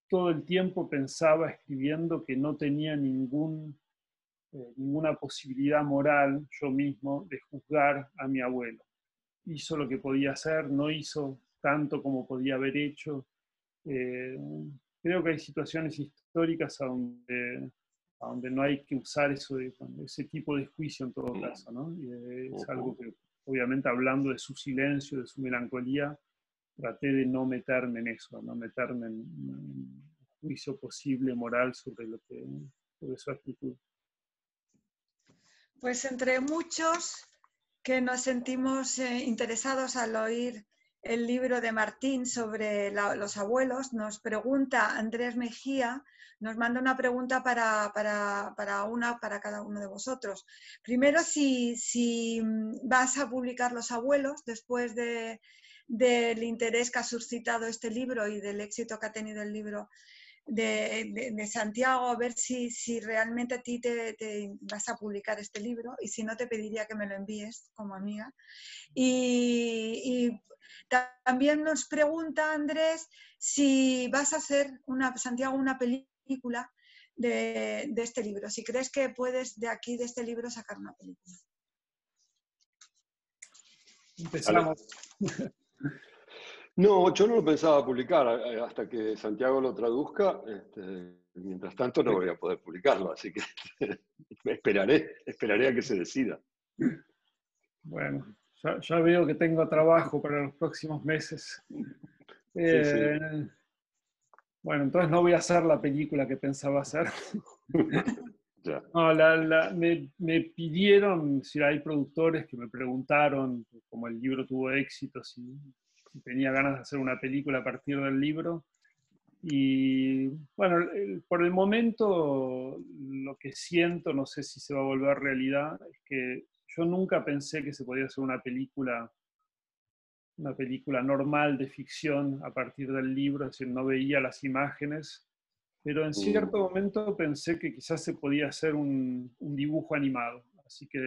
todo el tiempo pensaba escribiendo que no tenía ningún, eh, ninguna posibilidad moral yo mismo de juzgar a mi abuelo. Hizo lo que podía hacer, no hizo tanto como podía haber hecho. creo que hay situaciones históricas donde donde no hay que usar eso ese tipo de juicio en todo mm. caso, ¿no? Y es algo que, obviamente, hablando de su silencio, de su melancolía, traté de no meterme en eso, no meterme en, un juicio posible moral sobre lo que sobre su actitud. Pues entre muchos que nos sentimos eh, interesados al oír el libro de Martín sobre los abuelos, nos pregunta Andrés Mejía, nos manda una pregunta para, una para cada uno de vosotros. Primero, si, si vas a publicar Los abuelos después de, del interés que ha suscitado este libro y del éxito que ha tenido el libro de, Santiago, a ver si, si, realmente a ti te, vas a publicar este libro y si no te pediría que me lo envíes como amiga. y también nos pregunta Andrés si vas a hacer, una, Santiago, una película de, este libro, si crees que puedes de aquí, de este libro, sacar una película. Empezamos. No, yo no lo pensaba publicar eh, hasta que Santiago lo traduzca. Este, mientras tanto no voy a poder publicarlo, así que esperaré, esperaré a que se decida. Bueno, ya, veo que tengo trabajo para los próximos meses. Eh, bueno, entonces no voy a hacer la película que pensaba hacer. No, me, me, pidieron, si hay productores que me preguntaron, como el libro tuvo éxito, si, tenía ganas de hacer una película a partir del libro. Y bueno, por el momento lo que siento, no sé si se va a volver realidad, es que yo nunca pensé que se podía hacer una película, una película normal de ficción a partir del libro, es decir, no veía las imágenes, pero en cierto mm. momento pensé que quizás se podía hacer un, dibujo animado. Así que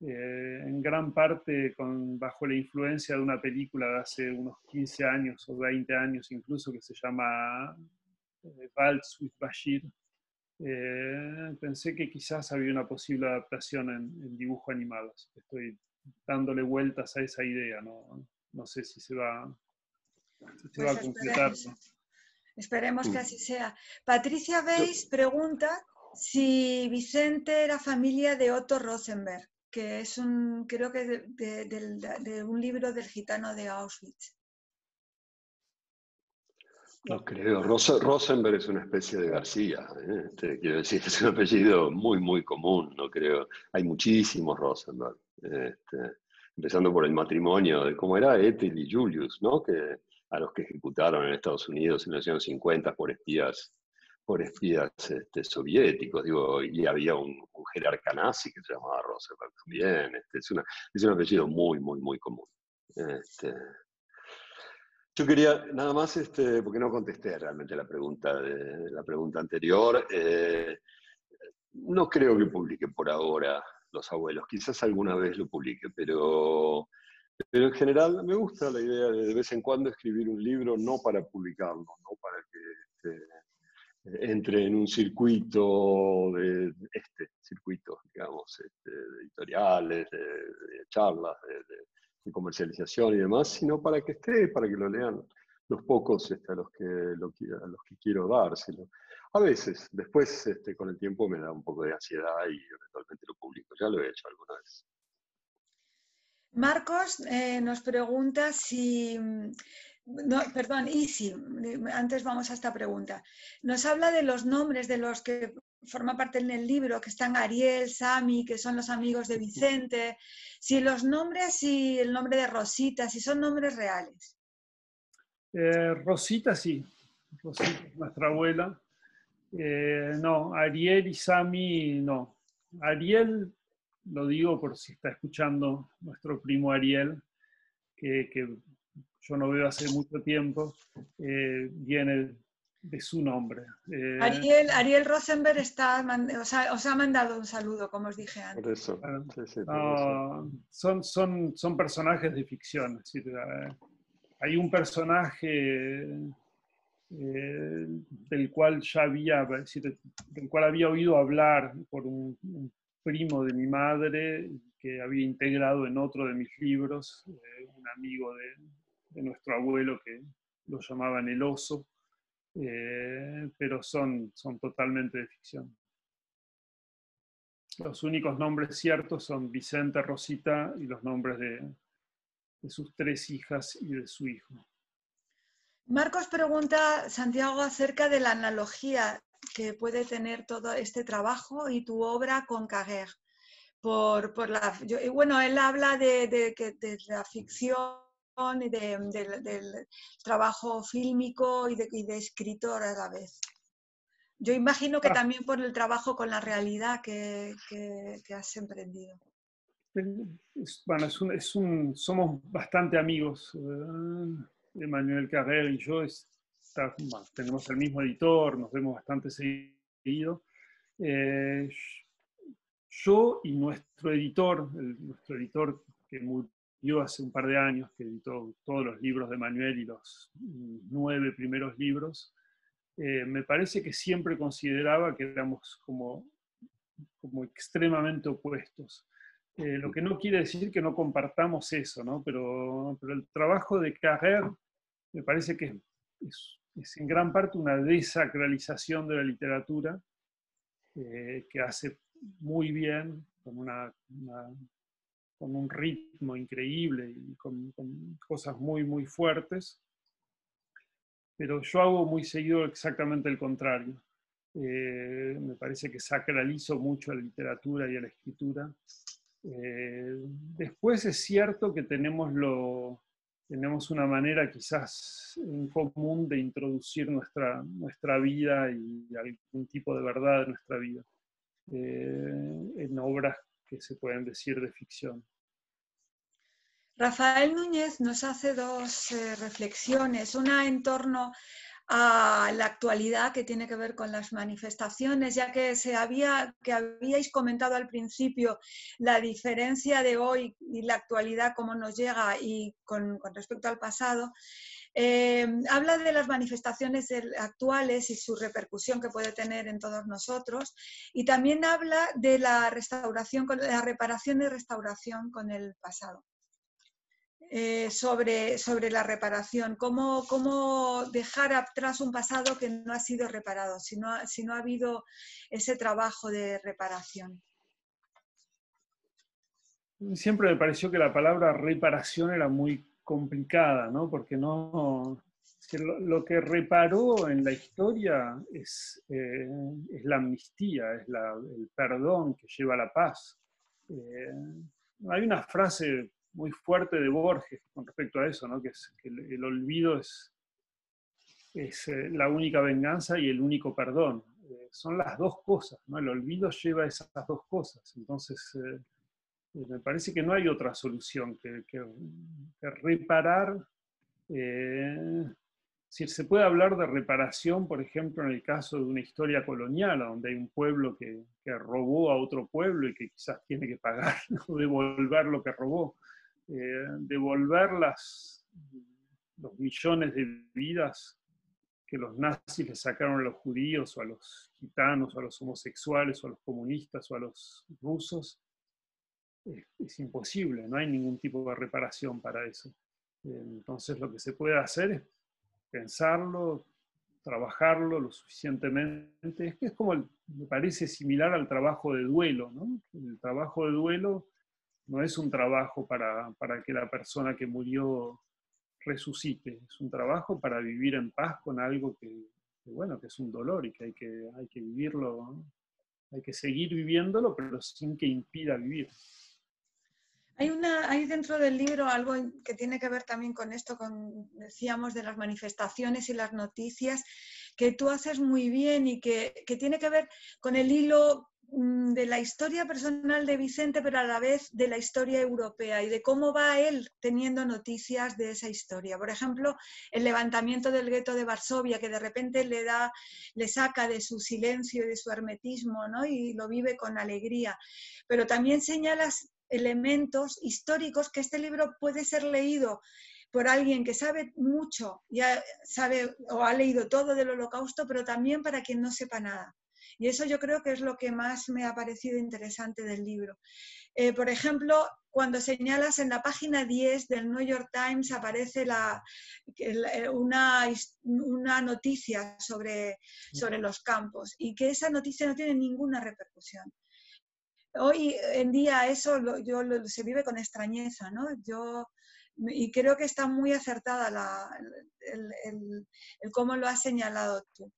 eh, en gran parte con, bajo la influencia de una película de hace unos 15 años o 20 años incluso que se llama eh, with Bashir, eh, pensé que quizás había una posible adaptación en, dibujo animado, así que estoy dándole vueltas a esa idea, no, no sé si se va, se va a pues concretar. Esperemos, que así sea. Patricia Weiss pregunta si Vicente era familia de Otto Rosenberg, que es un, creo que de un libro del gitano de Auschwitz. No creo. Rosenberg es una especie de García. ¿eh? Este, quiero decir, es un apellido muy, muy común, no creo. Hay muchísimos Rosenberg. Este, empezando por el matrimonio de cómo era Ethel y Julius, ¿no? Que a los que ejecutaron en Estados Unidos en los años 50 por espías, por espías este, soviéticos, digo, y había un, jerarca nazi que se llamaba Roosevelt también, este, es, una, es un apellido muy, muy, muy común. Este, yo quería, nada más, este, porque no contesté realmente la pregunta, de, la pregunta anterior, eh, no creo que publique por ahora Los Abuelos, quizás alguna vez lo publique, pero pero en general me gusta la idea de de vez en cuando escribir un libro, no para publicarlo, no para que entre en un circuito de este circuito, digamos, este, de editoriales, de, charlas, de, comercialización y demás, sino para que esté, para que lo lean los pocos este, a, los que, los que quiero dárselo. A veces, después este, con el tiempo me da un poco de ansiedad y eventualmente lo publico. Ya lo he hecho alguna vez. Marcos eh, nos pregunta si, no, perdón, y si, antes vamos a esta pregunta. Nos habla de los nombres de los que forman parte en el libro, que están Ariel, Sami, que son los amigos de Vicente. Si los nombres y el nombre de Rosita, si son nombres reales. Eh, Rosita sí, Rosita es nuestra abuela. Eh, no, Ariel y Sami no. Ariel lo digo por si está escuchando nuestro primo Ariel, que, yo no veo hace mucho tiempo, eh, viene de su nombre. Eh, Ariel, Ariel Rosenberg está, os ha, mandado un saludo, como os dije antes. son, son, son personajes de ficción. Eh, hay un personaje del cual ya había, del cual había oído hablar por un, primo de mi madre que había integrado en otro de mis libros, eh, un amigo de, nuestro abuelo que lo llamaban el oso, eh, pero son, son totalmente de ficción. Los únicos nombres ciertos son Vicente, Rosita y los nombres de, de sus tres hijas y de su hijo. Marcos pregunta, Santiago, acerca de la analogía que puede tener todo este trabajo y tu obra con Carrer. Por, por la, bueno, él habla de, de, la ficción y del trabajo fílmico y de, y de escritor a la vez. Yo imagino que ah. también por el trabajo con la realidad que, que, has emprendido. bueno, es un, es un, somos bastante amigos. Eh, Emmanuel Carrer y yo es, tenemos el mismo editor, nos vemos bastante seguido. Eh, yo y nuestro editor, nuestro editor que murió hace un par de años, que editó todos los libros de Manuel y los nueve primeros libros, eh, me parece que siempre consideraba que éramos como, como extremadamente opuestos. Eh, lo que no quiere decir que no compartamos eso, ¿no? Pero, pero el trabajo de Carrer me parece que es, es en gran parte una desacralización de la literatura eh, que hace muy bien, con, una, con un ritmo increíble y con, cosas muy, muy fuertes. Pero yo hago muy seguido exactamente el contrario. Eh, me parece que sacralizo mucho a la literatura y a la escritura. Eh, después es cierto que tenemos lo, tenemos una manera quizás en común de introducir nuestra, nuestra vida y algún tipo de verdad en nuestra vida eh, en obras que se pueden decir de ficción. Rafael Núñez nos hace dos eh, reflexiones, una en torno a la actualidad que tiene que ver con las manifestaciones, ya que se había que habíais comentado al principio la diferencia de hoy y la actualidad cómo nos llega y con, respecto al pasado. Eh, habla de las manifestaciones actuales y su repercusión que puede tener en todos nosotros y también habla de la restauración, la reparación y restauración con el pasado. Eh, sobre, sobre la reparación, cómo, cómo dejar atrás un pasado que no ha sido reparado, si no, si no ha habido ese trabajo de reparación. Siempre me pareció que la palabra reparación era muy complicada, ¿no? porque no, lo, que reparó en la historia es, eh, es la amnistía, es el perdón que lleva a la paz. Eh, hay una frase muy fuerte de Borges con respecto a eso, ¿no? que, es, que el, olvido es, es eh, la única venganza y el único perdón. Son las dos cosas, ¿no? el olvido lleva esas dos cosas. Entonces, me parece que no hay otra solución que, reparar si se puede hablar de reparación, por ejemplo, en el caso de una historia colonial, donde hay un pueblo que, robó a otro pueblo y que quizás tiene que pagar devolver lo que robó, eh, devolver las, los millones de vidas que los nazis le sacaron a los judíos o a los gitanos o a los homosexuales o a los comunistas o a los rusos, es imposible, no hay ningún tipo de reparación para eso. Entonces lo que se puede hacer es pensarlo, trabajarlo lo suficientemente. Es que es como, me parece similar al trabajo de duelo, ¿no? El trabajo de duelo no es un trabajo para, para que la persona que murió resucite, es un trabajo para vivir en paz con algo que, bueno, que es un dolor y que hay que, hay que vivirlo, hay que seguir viviéndolo, pero sin que impida vivir. Hay, una, hay dentro del libro algo que tiene que ver también con esto, con, decíamos, de las manifestaciones y las noticias, que tú haces muy bien y que, tiene que ver con el hilo mm, de la historia personal de Vicente, pero a la vez de la historia europea y de cómo va él teniendo noticias de esa historia. Por ejemplo, el levantamiento del gueto de Varsovia, que de repente le da, le saca de su silencio y de su hermetismo, ¿no? Y lo vive con alegría. Pero también señalas elementos históricos que este libro puede ser leído por alguien que sabe mucho, ya sabe o ha leído todo del holocausto, pero también para quien no sepa nada. Y eso yo creo que es lo que más me ha parecido interesante del libro. Eh, por ejemplo, cuando señalas en la página 10 del New York Times aparece la, eh, una, una, noticia sobre, sobre los campos y que esa noticia no tiene ninguna repercusión hoy en día eso yo, se vive con extrañeza, ¿no? Yo, y creo que está muy acertada la, el, cómo lo has señalado tú.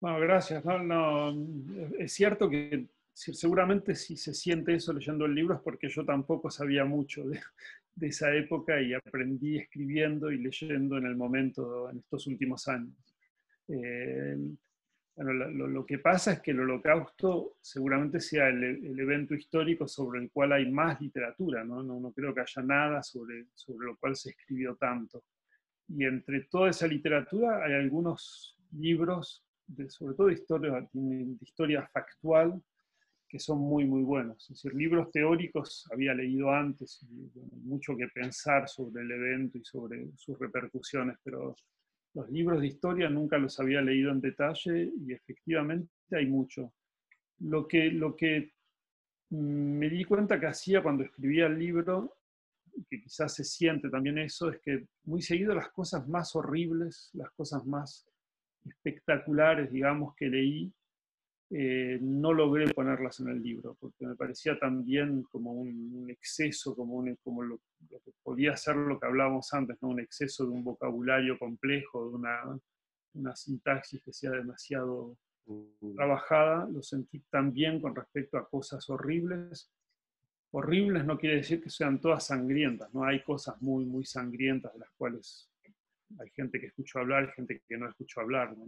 Bueno, gracias. No, es cierto que seguramente si se siente eso leyendo el libro es porque yo tampoco sabía mucho de, de esa época y aprendí escribiendo y leyendo en el momento, en estos últimos años. Eh, bueno, lo, que pasa es que el holocausto seguramente sea el, evento histórico sobre el cual hay más literatura, ¿no? No, creo que haya nada sobre, sobre lo cual se escribió tanto. Y entre toda esa literatura hay algunos libros, de, sobre todo de historia, de historia factual, que son muy, muy buenos. Es decir, libros teóricos había leído antes, mucho que pensar sobre el evento y sobre sus repercusiones, pero los libros de historia nunca los había leído en detalle y efectivamente hay mucho. Lo que, mm, me di cuenta que hacía cuando escribía el libro, que quizás se siente también eso, es que muy seguido las cosas más horribles, las cosas más espectaculares, digamos, que leí, eh, no logré ponerlas en el libro, porque me parecía también como un, exceso, como, un, como lo, que podía ser lo que hablábamos antes, ¿no? un exceso de un vocabulario complejo, de una, una sintaxis que sea demasiado mm. trabajada, lo sentí también con respecto a cosas horribles. Horribles no quiere decir que sean todas sangrientas, ¿no? Hay cosas muy, muy sangrientas de las cuales hay gente que escucho hablar y gente que no escucho hablar. ¿no?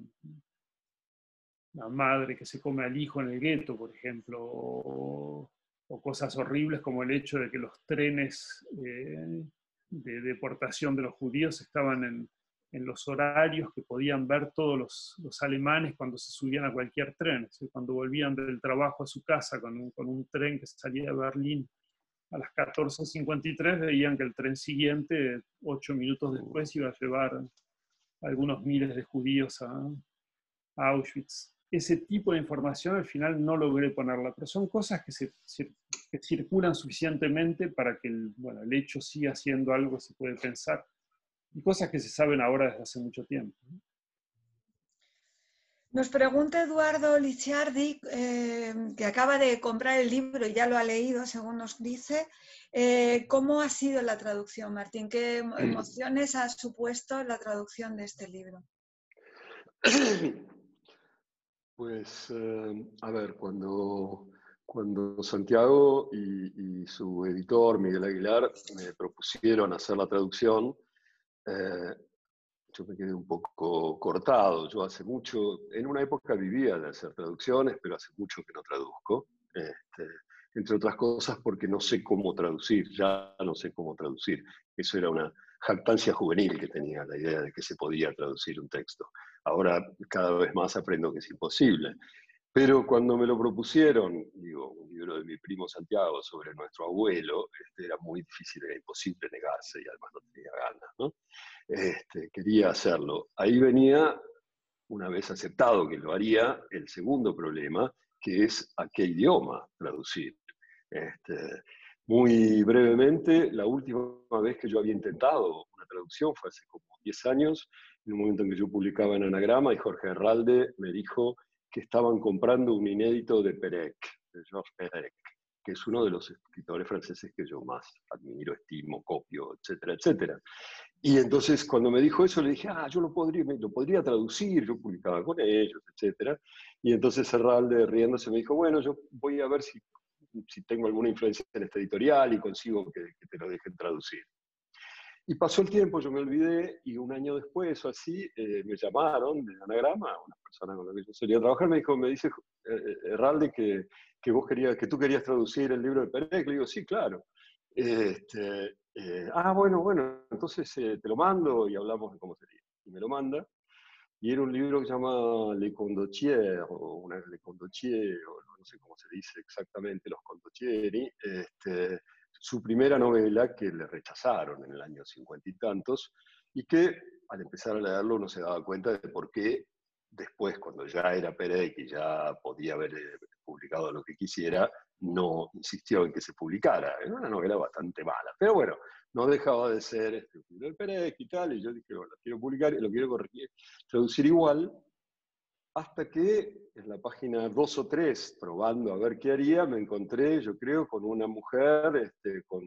La madre que se come al hijo en el gueto, por ejemplo, o, cosas horribles como el hecho de que los trenes eh, de deportación de los judíos estaban en, los horarios que podían ver todos los, alemanes cuando se subían a cualquier tren, cuando volvían del trabajo a su casa con un, con un tren que salía de Berlín. A las 14.53, veían que el tren siguiente, ocho minutos después, iba a llevar algunos miles de judíos a Auschwitz ese tipo de información al final no logré ponerla, pero son cosas que, se, circulan suficientemente para que el, bueno, el hecho siga siendo algo que se puede pensar y cosas que se saben ahora desde hace mucho tiempo. Nos pregunta Eduardo Licciardi, eh, que acaba de comprar el libro y ya lo ha leído, según nos dice, eh, ¿cómo ha sido la traducción, Martín? ¿Qué emociones ha supuesto la traducción de este libro? Pues, eh, a ver, cuando, cuando Santiago y, su editor, Miguel Aguilar, me propusieron hacer la traducción, eh, yo me quedé un poco cortado. Yo hace mucho, en una época vivía de hacer traducciones, pero hace mucho que no traduzco. Este, entre otras cosas porque no sé cómo traducir, ya no sé cómo traducir. Eso era una jactancia juvenil que tenía, la idea de que se podía traducir un texto. Ahora cada vez más aprendo que es imposible. Pero cuando me lo propusieron, digo, un libro de mi primo Santiago sobre nuestro abuelo, este, era muy difícil, era imposible negarse y además no tenía ganas, ¿no? Este, quería hacerlo. Ahí venía, una vez aceptado que lo haría, el segundo problema, que es a qué idioma traducir. Este, muy brevemente, la última vez que yo había intentado una traducción fue hace como 10 años, en un momento en que yo publicaba en Anagrama y Jorge Herralde me dijo que estaban comprando un inédito de Perec, de Georges Perec, que es uno de los escritores franceses que yo más admiro, estimo, copio, etcétera, etcétera. Y entonces cuando me dijo eso le dije, ah, yo lo podría, lo podría traducir, yo publicaba con ellos, etcétera. Y entonces Herralde riéndose me dijo, bueno, yo voy a ver si, si tengo alguna influencia en este editorial y consigo que, que te lo dejen traducir. Y pasó el tiempo, yo me olvidé, y un año después o así, eh, me llamaron de Anagrama, una persona con la que yo solía trabajar, me dijo, me dice eh, eh, Herralde que, que, vos querías, que tú querías traducir el libro de Perec. Le digo, sí, claro. Este, ah, bueno, bueno, entonces te lo mando y hablamos de cómo sería. Y me lo manda. Y era un libro que se llama Le Condottiere, o una Le Condottiere, o no sé cómo se dice exactamente, los Condottieri. Este, su primera novela que le rechazaron en el año cincuenta y tantos y que al empezar a leerlo uno se daba cuenta de por qué después, cuando ya era Pérez y ya podía haber eh, publicado lo que quisiera, no insistió en que se publicara. Era una novela bastante mala, pero bueno, no dejaba de ser este, Pérez y tal, y yo dije, bueno, lo quiero publicar y lo quiero corregir, traducir igual, hasta que en la página 2 o 3, probando a ver qué haría, me encontré, yo creo, con una mujer este, con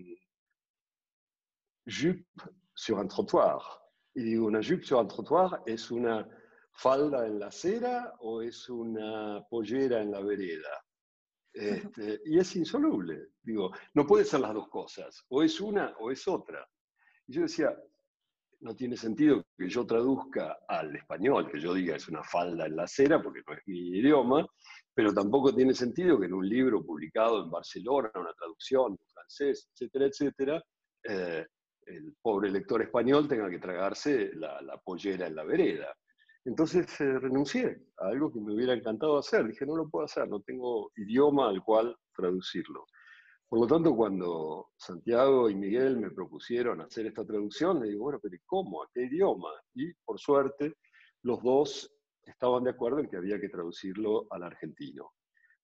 jupe sur un trottoir. Y digo, ¿una jupe sur un trottoir es una falda en la acera o es una pollera en la vereda? Este, y es insoluble. Digo, no puede ser las dos cosas. O es una o es otra. Y yo decía, no tiene sentido que yo traduzca al español, que yo diga es una falda en la acera, porque no es mi idioma, pero tampoco tiene sentido que en un libro publicado en Barcelona, una traducción en francés, etcétera, etcétera, eh, el pobre lector español tenga que tragarse la, pollera en la vereda. Entonces eh, renuncié a algo que me hubiera encantado hacer. Dije, no lo puedo hacer, no tengo idioma al cual traducirlo. Por lo tanto, cuando Santiago y Miguel me propusieron hacer esta traducción, le digo, bueno, pero ¿cómo? ¿A qué idioma? Y por suerte, los dos estaban de acuerdo en que había que traducirlo al argentino.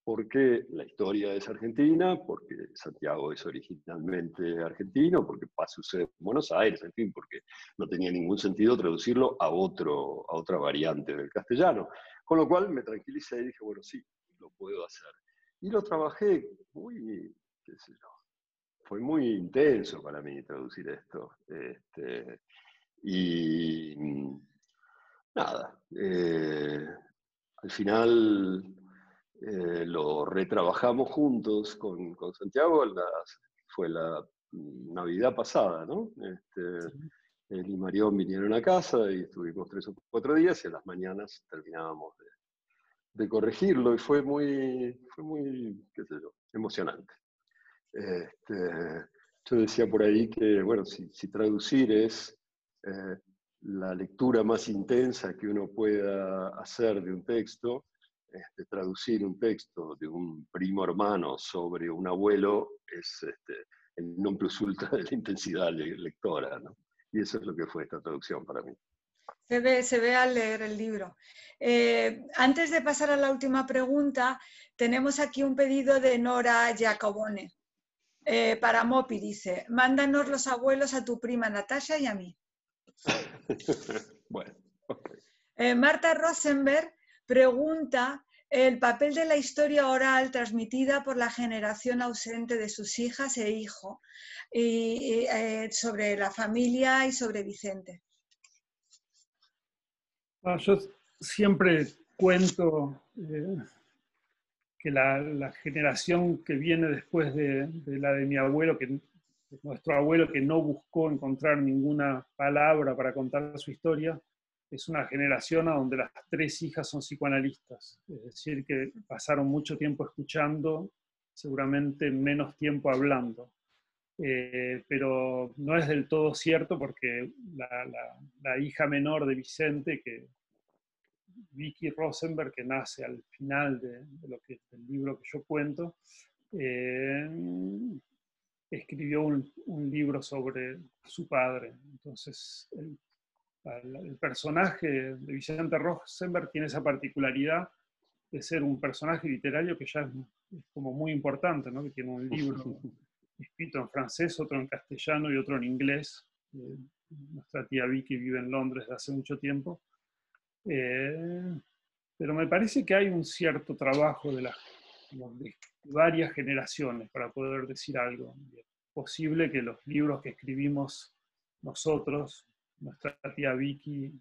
Porque la historia es argentina, porque Santiago es originalmente argentino, porque pasa en Buenos Aires, en fin, porque no tenía ningún sentido traducirlo a, otro, a otra variante del castellano. Con lo cual me tranquilicé y dije, bueno, sí, lo puedo hacer. Y lo trabajé muy fue muy intenso para mí traducir esto. Este, y nada, eh, al final eh, lo retrabajamos juntos con, Santiago, fue la Navidad pasada, ¿no? Este, él y Marión vinieron a casa y estuvimos tres o cuatro días y a las mañanas terminábamos de, de corregirlo y fue muy, fue muy, qué sé yo, emocionante. Este, yo decía por ahí que, bueno, si, traducir es eh, la lectura más intensa que uno pueda hacer de un texto, este, traducir un texto de un primo hermano sobre un abuelo es este, el non plus ultra de la intensidad lectora, ¿no? Y eso es lo que fue esta traducción para mí. Se ve, se ve al leer el libro. Eh, antes de pasar a la última pregunta, tenemos aquí un pedido de Nora Giacobone. Eh, para Mopi dice, mándanos los abuelos a tu prima Natasha y a mí. bueno, eh, Marta Rosenberg pregunta el papel de la historia oral transmitida por la generación ausente de sus hijas e hijo y, eh, sobre la familia y sobre Vicente. Ah, yo siempre cuento que la, generación que viene después de, la de mi abuelo, que nuestro abuelo que no buscó encontrar ninguna palabra para contar su historia, es una generación a donde las tres hijas son psicoanalistas, es decir, que pasaron mucho tiempo escuchando, seguramente menos tiempo hablando. Eh, pero no es del todo cierto porque la, hija menor de Vicente, que Vicky Rosenberg, que nace al final de, lo que, del libro que yo cuento, eh, escribió un, libro sobre su padre. Entonces, el, el, personaje de Vicente Rosenberg tiene esa particularidad de ser un personaje literario que ya es, como muy importante, ¿no? que tiene un libro escrito en francés, otro en castellano y otro en inglés. Eh, nuestra tía Vicky vive en Londres desde hace mucho tiempo. Eh, pero me parece que hay un cierto trabajo de, las, varias generaciones para poder decir algo. Es posible que los libros que escribimos nosotros, nuestra tía Vicky,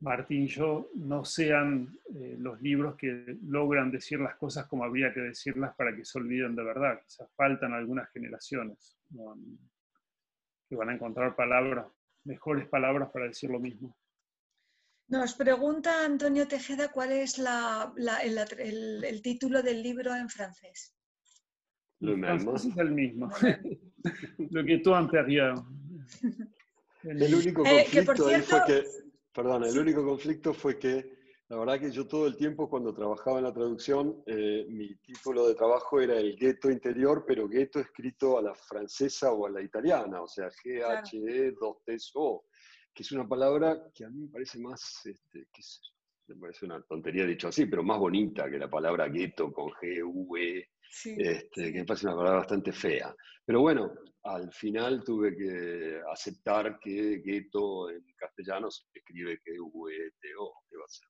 Martín y yo, no sean eh, los libros que logran decir las cosas como habría que decirlas para que se olviden de verdad. Quizás faltan algunas generaciones que van a encontrar palabras, mejores palabras para decir lo mismo. Nos pregunta Antonio Tejeda cuál es el, título del libro en francés. Lo mismo. Es el mismo. lo que tú anterior. El único eh, conflicto fue que, perdón, el único conflicto fue que la verdad que yo todo el tiempo cuando trabajaba en la traducción, eh, mi título de trabajo era el gueto interior, pero gueto escrito a la francesa o a la italiana, o sea, G-H-E, 2-T-O, que es una palabra que a mí me parece más, este, que me parece una tontería dicho así, pero más bonita que la palabra gueto con G-U-E, este, que me parece una palabra bastante fea. Pero bueno, al final tuve que aceptar que gueto en castellano se escribe que v t o ¿qué va a ser?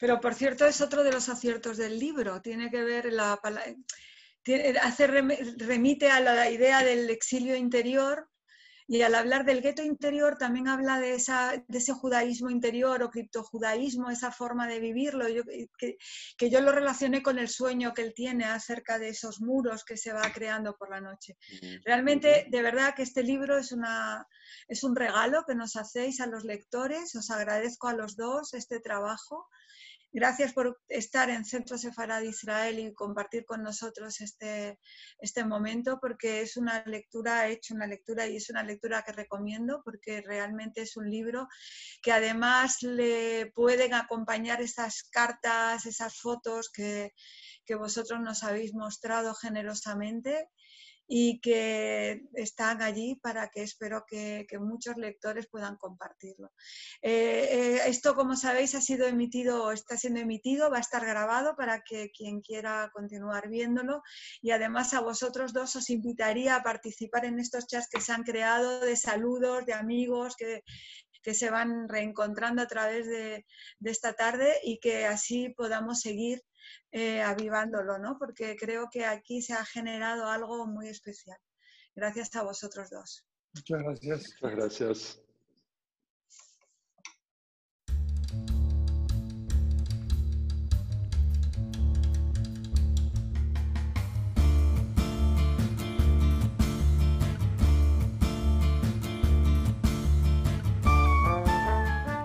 Pero por cierto, es otro de los aciertos del libro. Tiene que ver la hace remite a la idea del exilio interior y al hablar del gueto interior también habla de, esa, de ese judaísmo interior o criptojudaísmo, esa forma de vivirlo, yo, que, que, yo lo relacioné con el sueño que él tiene acerca de esos muros que se va creando por la noche. Realmente, de verdad que este libro es, una, es un regalo que nos hacéis a los lectores, os agradezco a los dos este trabajo. Gracias por estar en Centro Sefarad Israel y compartir con nosotros este, este momento, porque es una lectura, he hecho una lectura y es una lectura que recomiendo, porque realmente es un libro que además le pueden acompañar esas cartas, esas fotos que, que vosotros nos habéis mostrado generosamente y que están allí para que espero que, muchos lectores puedan compartirlo. Eh, eh, esto, como sabéis, ha sido emitido, está siendo emitido, va a estar grabado para que quien quiera continuar viéndolo y además a vosotros dos os invitaría a participar en estos chats que se han creado de saludos, de amigos, que, que se van reencontrando a través de, de esta tarde y que así podamos seguir eh, avivándolo, ¿no? Porque creo que aquí se ha generado algo muy especial. Gracias a vosotros dos. Muchas gracias. Muchas gracias.